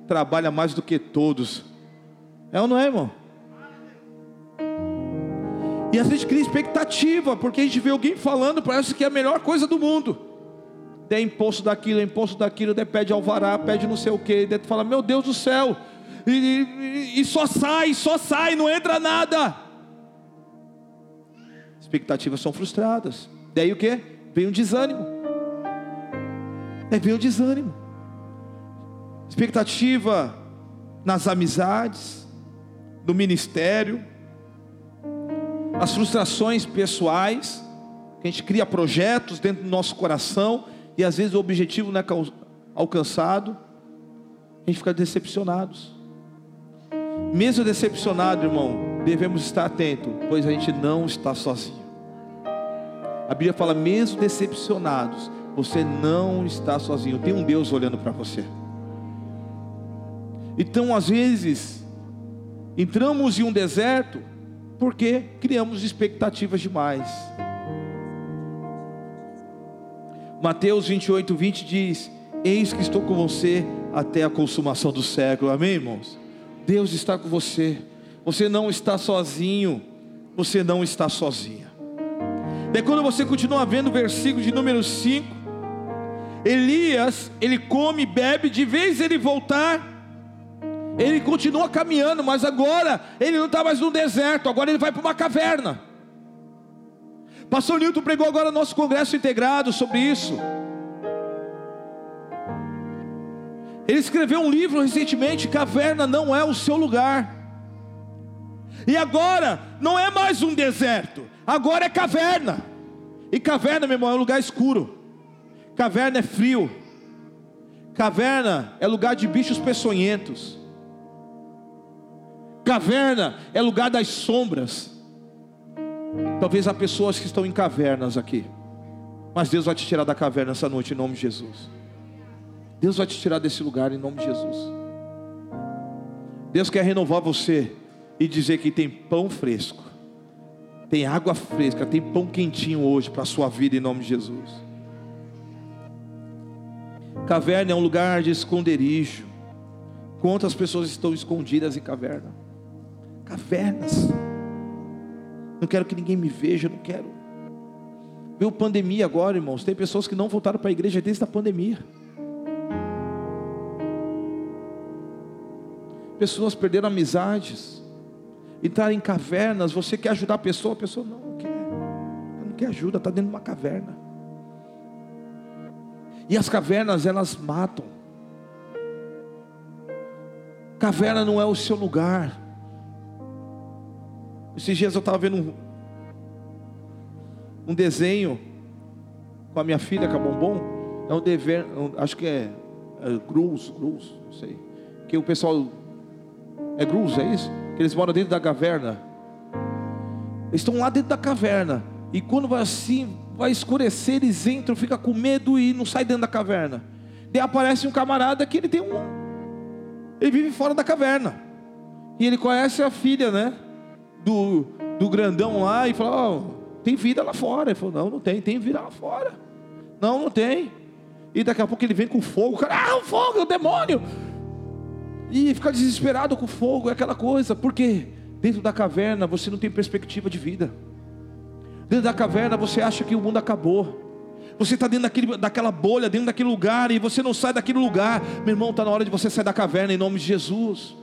Trabalha mais do que todos. É ou não é, irmão? E a gente cria expectativa, porque a gente vê alguém falando, parece que é a melhor coisa do mundo. Der imposto daquilo, imposto daquilo, daí pede alvará, pede não sei o que, daí fala, meu Deus do céu, e, e, e só sai, só sai, não entra nada. Expectativas são frustradas. Daí o que? Vem um desânimo. Daí vem o desânimo. Expectativa nas amizades, do ministério, as frustrações pessoais, que a gente cria projetos dentro do nosso coração e às vezes o objetivo não é alcançado, a gente fica decepcionados. Mesmo decepcionado, irmão, devemos estar atento, pois a gente não está sozinho. A Bíblia fala, mesmo decepcionados, você não está sozinho. Tem um Deus olhando para você. Então, às vezes, Entramos em um deserto porque criamos expectativas demais. Mateus 28, 20 diz: Eis que estou com você até a consumação do século. Amém, irmãos? Deus está com você. Você não está sozinho. Você não está sozinha. Daí quando você continua vendo o versículo de número 5, Elias, ele come, bebe, de vez ele voltar ele continua caminhando, mas agora ele não está mais no deserto, agora ele vai para uma caverna. Pastor Newton pregou agora no nosso congresso integrado sobre isso. Ele escreveu um livro recentemente, Caverna não é o seu lugar. E agora não é mais um deserto, Agora é caverna. E caverna, meu irmão, é um lugar escuro. Caverna é frio. Caverna é lugar de bichos peçonhentos. Caverna é lugar das sombras. Talvez há pessoas que estão em cavernas aqui. Mas Deus vai te tirar da caverna essa noite em nome de Jesus. Deus vai te tirar desse lugar em nome de Jesus. Deus quer renovar você e dizer que tem pão fresco, tem água fresca, tem pão quentinho hoje para a sua vida em nome de Jesus. Caverna é um lugar de esconderijo. Quantas pessoas estão escondidas em caverna? Cavernas. Não quero que ninguém me veja, não quero. Viu pandemia agora, irmãos? Tem pessoas que não voltaram para a igreja desde a pandemia. Pessoas perderam amizades, entraram em cavernas. Você quer ajudar a pessoa? A pessoa não, não quer, não quer ajuda, está dentro de uma caverna. E as cavernas elas matam. Caverna não é o seu lugar. Esses dias eu estava vendo um, um, desenho com a minha filha, com a Bombom. É um dever, um, acho que é, é Gruz, Gruz, não sei. Que o pessoal. É Gruz, é isso? Que eles moram dentro da caverna. Eles estão lá dentro da caverna. E quando vai assim, vai escurecer, eles entram, fica com medo e não sai dentro da caverna. E aparece um camarada que ele tem um. Ele vive fora da caverna. E ele conhece a filha, né? Do, do grandão lá e fala: oh, tem vida lá fora. Ele falou: Não, não tem, tem vida lá fora. Não, não tem. E daqui a pouco ele vem com fogo. O cara, ah, o fogo, o demônio. E fica desesperado com fogo, é aquela coisa. Porque dentro da caverna você não tem perspectiva de vida. Dentro da caverna você acha que o mundo acabou. Você está dentro daquele, daquela bolha, dentro daquele lugar, e você não sai daquele lugar. Meu irmão, está na hora de você sair da caverna em nome de Jesus.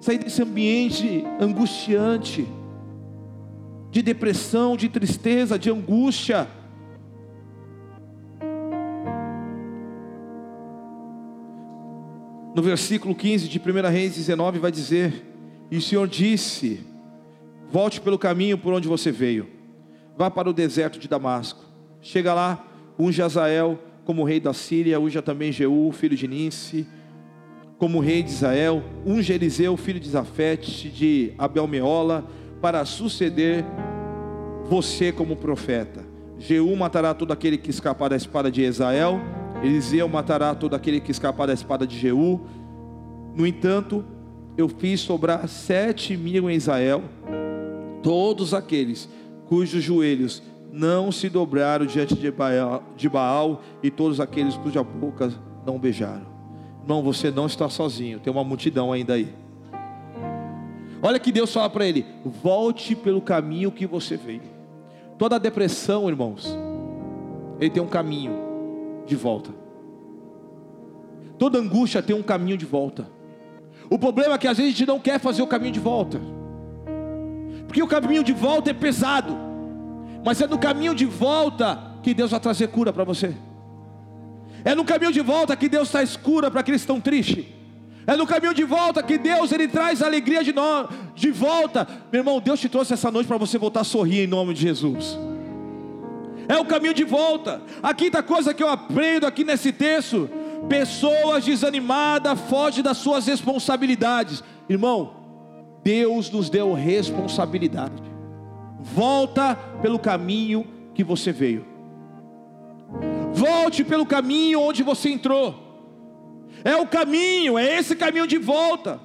Sair desse ambiente angustiante, de depressão, de tristeza, de angústia. No versículo 15 de 1 Reis 19 vai dizer: E o Senhor disse: Volte pelo caminho por onde você veio vá para o deserto de Damasco. Chega lá, unge Azael como rei da Síria, unja também Jeú, filho de Ninse, como rei de Israel, unge Eliseu, filho de Zafete, de Abelmeola, para suceder você como profeta. Jeú matará todo aquele que escapar da espada de Israel, Eliseu matará todo aquele que escapar da espada de Jeú. No entanto, eu fiz sobrar sete mil em Israel, todos aqueles cujos joelhos não se dobraram diante de Baal, de Baal e todos aqueles cuja boca não beijaram. Irmão, você não está sozinho, tem uma multidão ainda aí. Olha que Deus fala para ele: volte pelo caminho que você veio. Toda depressão, irmãos, ele tem um caminho de volta. Toda angústia tem um caminho de volta. O problema é que às vezes a gente não quer fazer o caminho de volta. Porque o caminho de volta é pesado. Mas é no caminho de volta que Deus vai trazer cura para você. É no caminho de volta que Deus traz cura para aqueles que estão tristes. É no caminho de volta que Deus ele traz alegria de, nós, de volta. Meu irmão, Deus te trouxe essa noite para você voltar a sorrir em nome de Jesus. É o caminho de volta. A quinta coisa que eu aprendo aqui nesse texto: pessoas desanimadas fogem das suas responsabilidades. Irmão, Deus nos deu responsabilidade. Volta pelo caminho que você veio. Volte pelo caminho onde você entrou. É o caminho, é esse caminho de volta.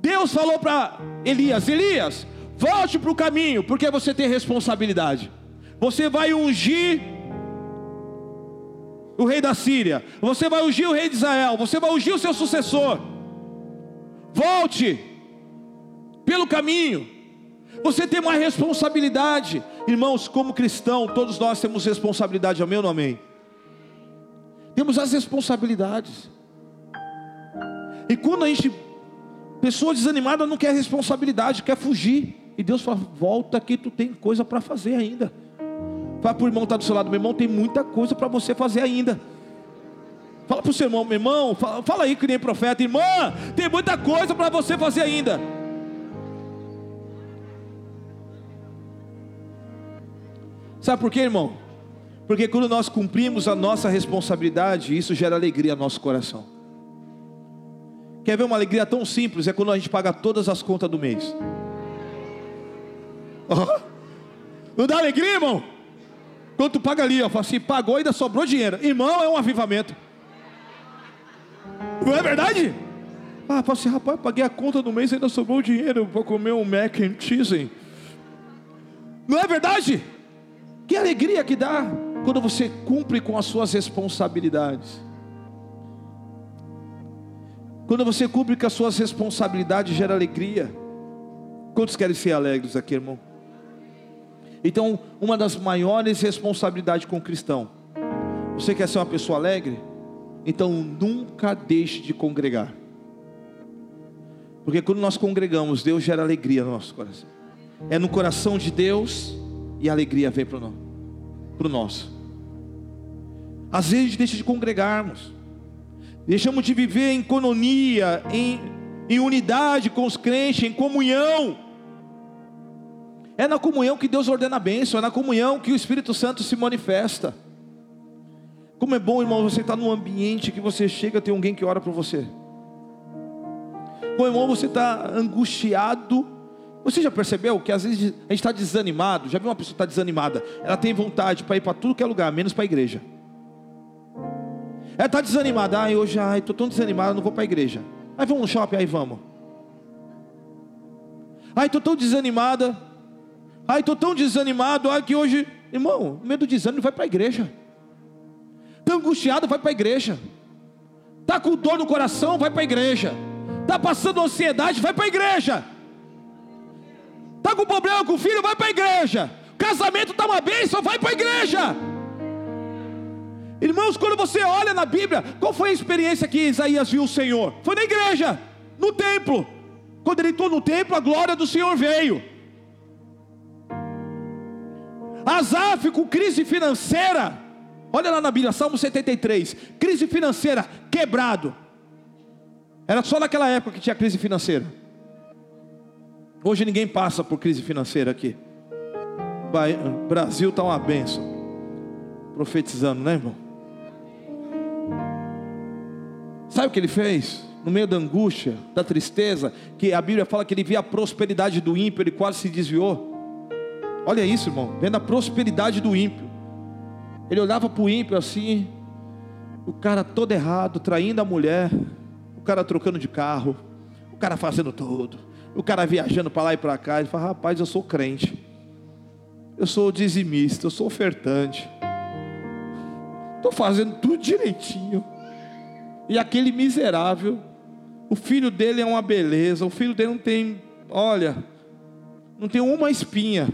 Deus falou para Elias: Elias, volte para o caminho, porque você tem responsabilidade. Você vai ungir o rei da Síria, você vai ungir o rei de Israel, você vai ungir o seu sucessor. Volte pelo caminho. Você tem uma responsabilidade, irmãos, como cristão, todos nós temos responsabilidade, amém ou não amém? Temos as responsabilidades. E quando a gente, pessoa desanimada não quer responsabilidade, quer fugir. E Deus fala: volta que tu tem coisa para fazer ainda. Fala para o irmão que está do seu lado, meu irmão, tem muita coisa para você fazer ainda. Fala para o seu irmão, meu irmão, fala, fala aí que nem profeta, irmã, tem muita coisa para você fazer ainda. Sabe por quê, irmão? Porque quando nós cumprimos a nossa responsabilidade, isso gera alegria no nosso coração. Quer ver uma alegria tão simples? É quando a gente paga todas as contas do mês. Oh, não dá alegria, irmão? Quando tu paga ali, ó, fala assim, pagou e ainda sobrou dinheiro. Irmão, é um avivamento. Não é verdade? Ah, fala assim, rapaz, paguei a conta do mês e ainda sobrou dinheiro para comer um mac and cheese. Não é verdade? Que alegria que dá quando você cumpre com as suas responsabilidades. Quando você cumpre com as suas responsabilidades, gera alegria. Quantos querem ser alegres aqui, irmão? Então, uma das maiores responsabilidades com o cristão. Você quer ser uma pessoa alegre? Então, nunca deixe de congregar. Porque quando nós congregamos, Deus gera alegria no nosso coração. É no coração de Deus e a alegria vem para o nosso. Às vezes a gente deixa de congregarmos, deixamos de viver em economia, em, em unidade com os crentes, em comunhão. É na comunhão que Deus ordena a bênção, é na comunhão que o Espírito Santo se manifesta. Como é bom, irmão, você estar num ambiente que você chega, tem alguém que ora por você. Como é bom você estar angustiado. Você já percebeu que às vezes a gente está desanimado? Já viu uma pessoa que está desanimada? Ela tem vontade para ir para tudo que é lugar, menos para a igreja. Ela está desanimada. Ai, hoje, estou tão desanimado, não vou para a igreja. Aí vamos no shopping, aí vamos. Ai, estou tão desanimada. Ai, estou tão desanimado. Ai, que hoje, irmão, no meio do desânimo, vai para a igreja. Está angustiado, vai para a igreja. Está com dor no coração, vai para a igreja. Está passando ansiedade, vai para a igreja. Está com problema com o filho, vai para a igreja. Casamento está uma bênção, vai para a igreja. Irmãos, quando você olha na Bíblia, qual foi a experiência que Isaías viu o Senhor? Foi na igreja, no templo. Quando ele entrou no templo, a glória do Senhor veio. Asaf com crise financeira. Olha lá na Bíblia, Salmo 73. Crise financeira, quebrado. Era só naquela época que tinha crise financeira. Hoje ninguém passa por crise financeira aqui. Brasil está uma benção. Profetizando, né, irmão? Sabe o que ele fez? No meio da angústia, da tristeza, que a Bíblia fala que ele via a prosperidade do ímpio, ele quase se desviou. Olha isso, irmão, vendo a prosperidade do ímpio. Ele olhava para o ímpio assim, o cara todo errado, traindo a mulher, o cara trocando de carro, o cara fazendo tudo, o cara viajando para lá e para cá. Ele fala: Rapaz, eu sou crente, eu sou dizimista, eu sou ofertante, estou fazendo tudo direitinho. E aquele miserável, o filho dele é uma beleza, o filho dele não tem, olha, não tem uma espinha.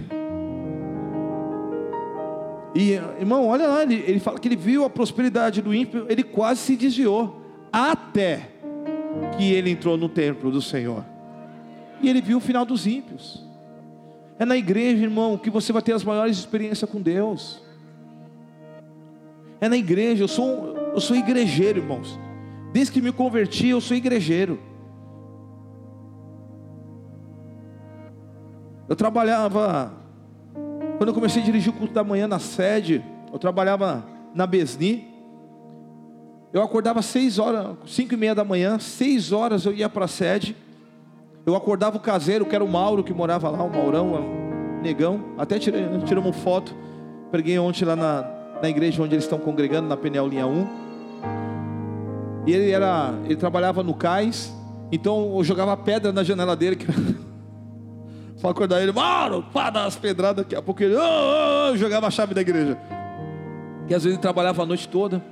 E irmão, olha lá, ele, ele fala que ele viu a prosperidade do ímpio, ele quase se desviou, até que ele entrou no templo do Senhor. E ele viu o final dos ímpios. É na igreja, irmão, que você vai ter as maiores experiências com Deus. É na igreja, eu sou, eu sou igrejeiro, irmãos. Desde que me converti, eu sou igrejeiro. Eu trabalhava, quando eu comecei a dirigir o culto da manhã na sede, eu trabalhava na Besni. Eu acordava seis horas, cinco e meia da manhã, seis horas eu ia para a sede. Eu acordava o caseiro, que era o Mauro, que morava lá, o Maurão, um negão. Até tiramos foto. Preguei ontem lá na, na igreja onde eles estão congregando, na Peniel Linha 1. E ele era, ele trabalhava no cais, então eu jogava pedra na janela dele. Que... Para acordar ele, mano, pá, dar as pedradas, daqui a pouco ele oh, oh, jogava a chave da igreja. E às vezes ele trabalhava a noite toda.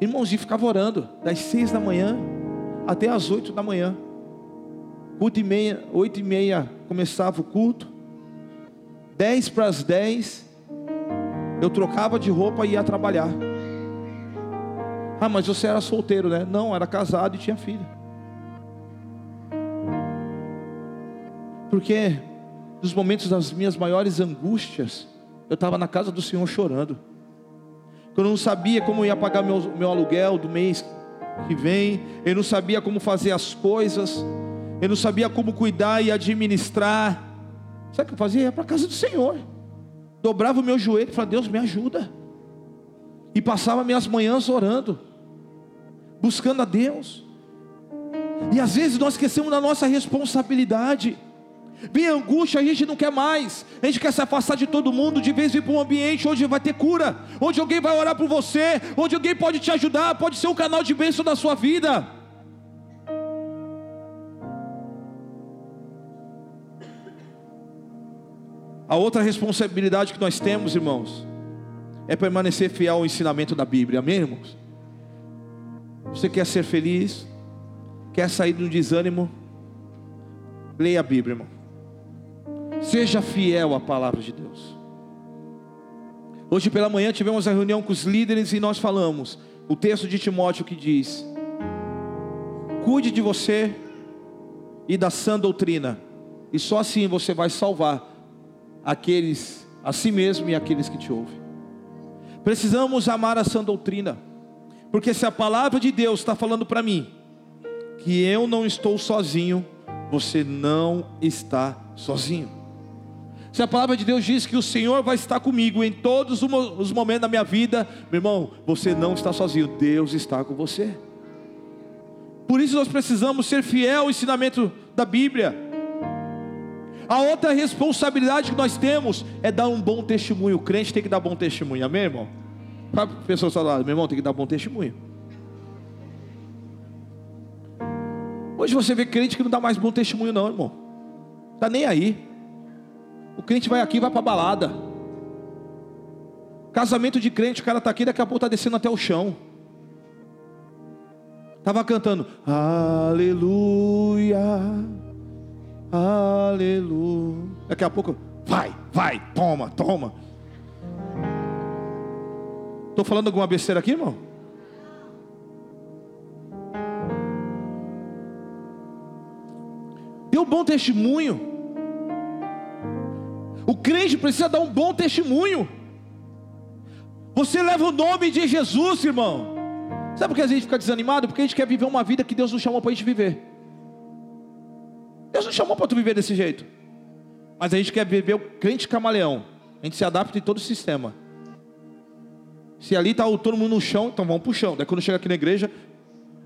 Irmãozinho ficava orando, das seis da manhã até as oito da manhã. Culto e meia, oito e meia começava o culto. Dez para as dez, eu trocava de roupa e ia trabalhar. Ah, mas você era solteiro, né? Não, era casado e tinha filho. Porque nos momentos das minhas maiores angústias, eu estava na casa do Senhor chorando. Eu não sabia como ia pagar meu, meu aluguel do mês que vem, eu não sabia como fazer as coisas, eu não sabia como cuidar e administrar. Sabe o que eu fazia? Ia para a casa do Senhor. dobrava o meu joelho e falava: Deus, me ajuda. E passava minhas manhãs orando, buscando a Deus. E às vezes nós esquecemos da nossa responsabilidade. Vem angústia, a gente não quer mais. A gente quer se afastar de todo mundo, de vez vir para um ambiente onde vai ter cura, onde alguém vai orar por você, onde alguém pode te ajudar, pode ser um canal de bênção na sua vida. A outra responsabilidade que nós temos, irmãos, é permanecer fiel ao ensinamento da Bíblia, amém, irmãos? Você quer ser feliz? Quer sair do desânimo? Leia a Bíblia, irmão. Seja fiel à palavra de Deus. Hoje pela manhã tivemos a reunião com os líderes e nós falamos o texto de Timóteo que diz: Cuide de você e da sã doutrina, e só assim você vai salvar aqueles a si mesmo e aqueles que te ouvem. Precisamos amar a sã doutrina, porque se a palavra de Deus está falando para mim que eu não estou sozinho, você não está sozinho. Se a palavra de Deus diz que o Senhor vai estar comigo em todos os momentos da minha vida, meu irmão, você não está sozinho, Deus está com você. Por isso nós precisamos ser fiel ao ensinamento da Bíblia. A outra responsabilidade que nós temos é dar um bom testemunho. O crente tem que dar bom testemunho, amém, irmão? Para a pessoa do lado, meu irmão, tem que dar bom testemunho. Hoje você vê crente que não dá mais bom testemunho, não, irmão. Está nem aí. O crente vai aqui vai para balada. Casamento de crente, o cara está aqui, daqui a pouco está descendo até o chão. Estava cantando, aleluia. Aleluia. Daqui a pouco, vai, vai, toma, toma. Estou falando alguma besteira aqui, irmão? Dê um bom testemunho. O crente precisa dar um bom testemunho. Você leva o nome de Jesus, irmão. Sabe por que a gente fica desanimado? Porque a gente quer viver uma vida que Deus nos chamou para a gente viver. Deus não chamou para tu viver desse jeito. Mas a gente quer viver o crente camaleão. A gente se adapta em todo o sistema. Se ali está todo mundo no chão, então vamos para o chão. Daí quando chega aqui na igreja,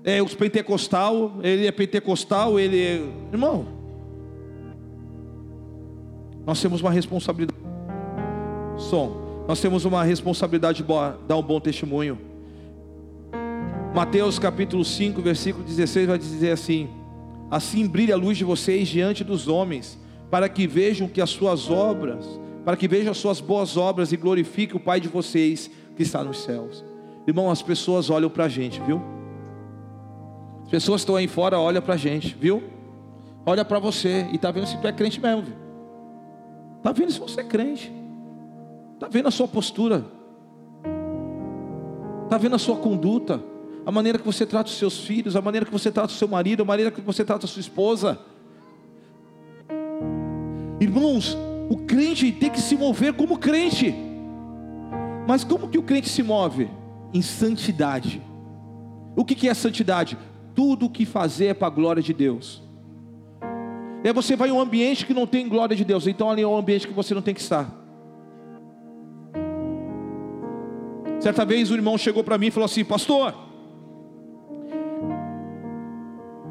é os pentecostal, ele é pentecostal, ele é. Irmão, nós temos uma responsabilidade. Som, nós temos uma responsabilidade de dar um bom testemunho. Mateus capítulo 5, versículo 16 vai dizer assim: Assim brilha a luz de vocês diante dos homens, para que vejam que as suas obras, para que vejam as suas boas obras e glorifiquem o Pai de vocês que está nos céus. Irmão, as pessoas olham para a gente, viu? As pessoas que estão aí fora olham para a gente, viu? Olha para você e está vendo se tu é crente mesmo, viu? Está vendo se você é crente. Está vendo a sua postura. Está vendo a sua conduta a maneira que você trata os seus filhos, a maneira que você trata o seu marido, a maneira que você trata a sua esposa. Irmãos, o crente tem que se mover como crente. Mas como que o crente se move? Em santidade. O que, é santidade? Tudo o que fazer é para a glória de Deus. E aí você vai em um ambiente que não tem glória de Deus, então ali é um ambiente que você não tem que estar. Certa vez o irmão chegou para mim e falou assim: Pastor,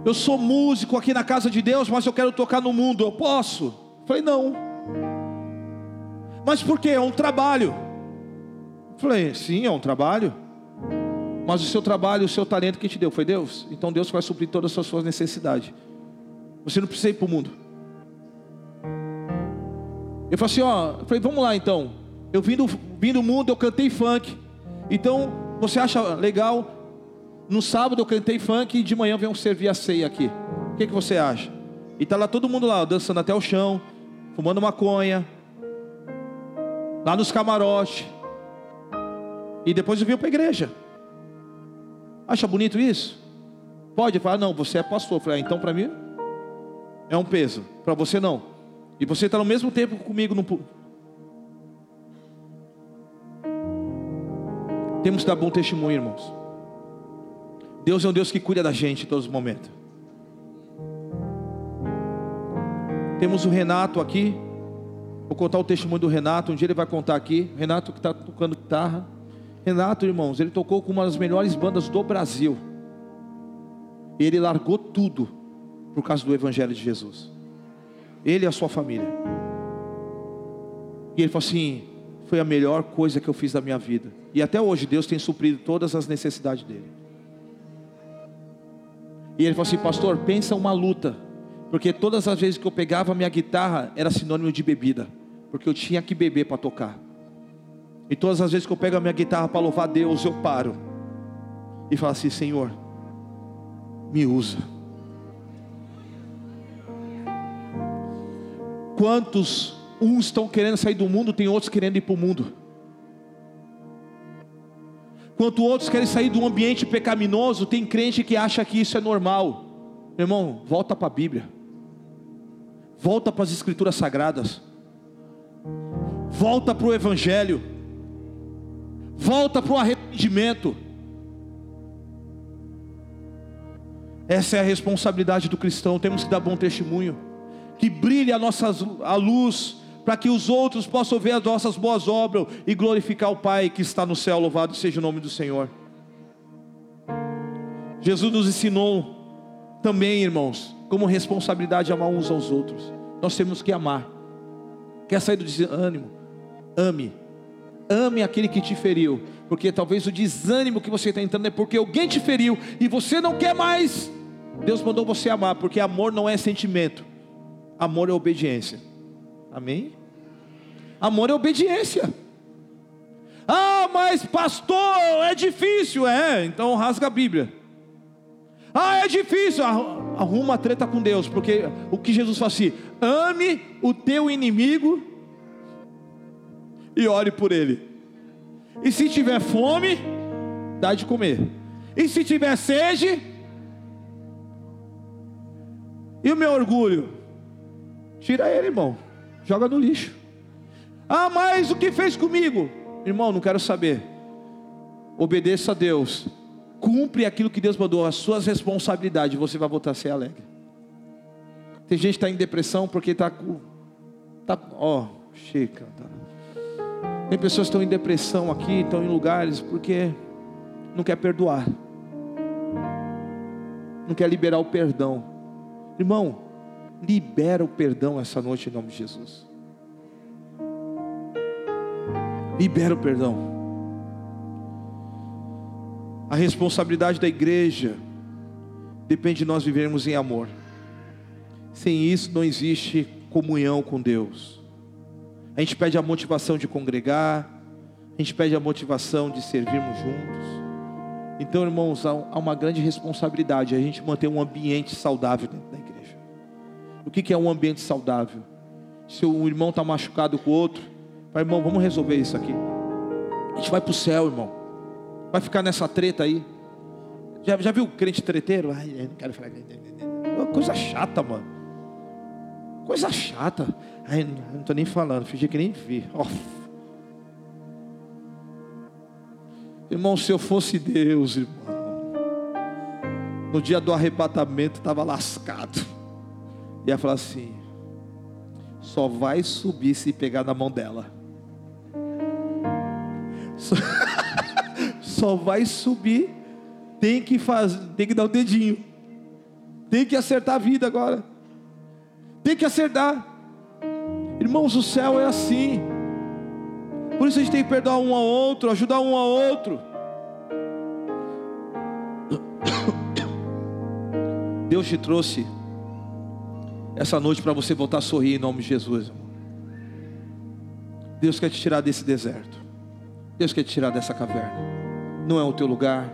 eu sou músico aqui na casa de Deus, mas eu quero tocar no mundo, eu posso? Eu falei, não. Mas por quê? É um trabalho. Eu falei, sim, é um trabalho. Mas o seu trabalho, o seu talento que te deu foi Deus. Então Deus vai suprir todas as suas necessidades. Você não precisa ir para o mundo. Eu falei assim, ó, eu falei, vamos lá então. Eu vim do, vim do mundo, eu cantei funk. Então, você acha legal no sábado eu cantei funk e de manhã venho servir a ceia aqui. O que, que você acha? E tá lá todo mundo lá, dançando até o chão, fumando maconha, lá nos camarotes. E depois eu vim para a igreja. Acha bonito isso? Pode falar, não, você é pastor. Eu falei, ah, então para mim é um peso, para você não. E você está no mesmo tempo comigo no. Temos que dar bom testemunho, irmãos. Deus é um Deus que cuida da gente em todos os momentos. Temos o Renato aqui. Vou contar o testemunho do Renato. Um dia ele vai contar aqui. Renato que está tocando guitarra. Renato, irmãos, ele tocou com uma das melhores bandas do Brasil. Ele largou tudo por causa do Evangelho de Jesus. Ele e a sua família. E ele falou assim: foi a melhor coisa que eu fiz da minha vida. E até hoje Deus tem suprido todas as necessidades dele. E ele falou assim: Pastor, pensa uma luta. Porque todas as vezes que eu pegava minha guitarra era sinônimo de bebida. Porque eu tinha que beber para tocar. E todas as vezes que eu pego a minha guitarra para louvar Deus, eu paro. E falo assim: Senhor, me usa. Quantos uns estão querendo sair do mundo, tem outros querendo ir para o mundo. Enquanto outros querem sair do ambiente pecaminoso, tem crente que acha que isso é normal. Irmão, volta para a Bíblia. Volta para as escrituras sagradas. Volta para o Evangelho. Volta para o arrependimento. Essa é a responsabilidade do cristão. Temos que dar bom testemunho. Que brilhe a nossa a luz para que os outros possam ver as nossas boas obras e glorificar o Pai que está no céu, louvado seja o nome do Senhor. Jesus nos ensinou também, irmãos, como responsabilidade amar uns aos outros. Nós temos que amar. Quer sair do desânimo? Ame. Ame aquele que te feriu, porque talvez o desânimo que você está entrando é porque alguém te feriu e você não quer mais. Deus mandou você amar, porque amor não é sentimento, amor é obediência. Amém? Amor é obediência. Ah, mas pastor, é difícil. É, então rasga a Bíblia. Ah, é difícil. Arruma a treta com Deus, porque o que Jesus fala assim: ame o teu inimigo e ore por ele. E se tiver fome, dá de comer. E se tiver sede, e o meu orgulho? Tira ele, irmão joga no lixo. Ah, mas o que fez comigo? Irmão, não quero saber. Obedeça a Deus. Cumpre aquilo que Deus mandou, as suas responsabilidades, você vai voltar a ser alegre. Tem gente que está em depressão porque está com. Tá, ó, chica. Tá. Tem pessoas que estão em depressão aqui, estão em lugares porque não quer perdoar. Não quer liberar o perdão. Irmão, Libera o perdão essa noite em nome de Jesus. Libera o perdão. A responsabilidade da igreja depende de nós vivermos em amor. Sem isso não existe comunhão com Deus. A gente pede a motivação de congregar, a gente pede a motivação de servirmos juntos. Então, irmãos, há uma grande responsabilidade a gente manter um ambiente saudável dentro da igreja. O que é um ambiente saudável? Se o irmão está machucado com o outro, fala, irmão, vamos resolver isso aqui. A gente vai para o céu, irmão. Vai ficar nessa treta aí. Já, já viu crente treteiro? Ai, não quero falar. Coisa chata, mano. Coisa chata. Ai, não estou nem falando, fingi que nem vi. Oh. Irmão, se eu fosse Deus, irmão, no dia do arrebatamento estava lascado. E ela falou assim: só vai subir se pegar na mão dela. Só, só vai subir, tem que fazer, tem que dar o dedinho. Tem que acertar a vida agora. Tem que acertar. Irmãos, o céu é assim. Por isso a gente tem que perdoar um ao outro, ajudar um ao outro. Deus te trouxe essa noite para você voltar a sorrir em nome de Jesus. Deus quer te tirar desse deserto. Deus quer te tirar dessa caverna. Não é o teu lugar.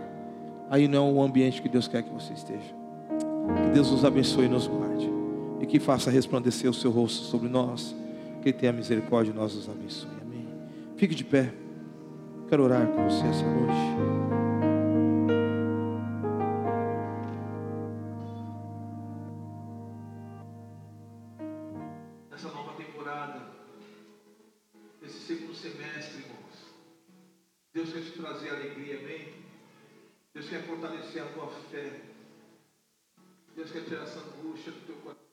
Aí não é o ambiente que Deus quer que você esteja. Que Deus nos abençoe e nos guarde. E que faça resplandecer o seu rosto sobre nós. Que tenha misericórdia e nós nos abençoe. Amém. Fique de pé. Quero orar com você essa noite. Trazer alegria, amém? Deus quer fortalecer a tua fé. Deus quer tirar essa angústia do teu coração.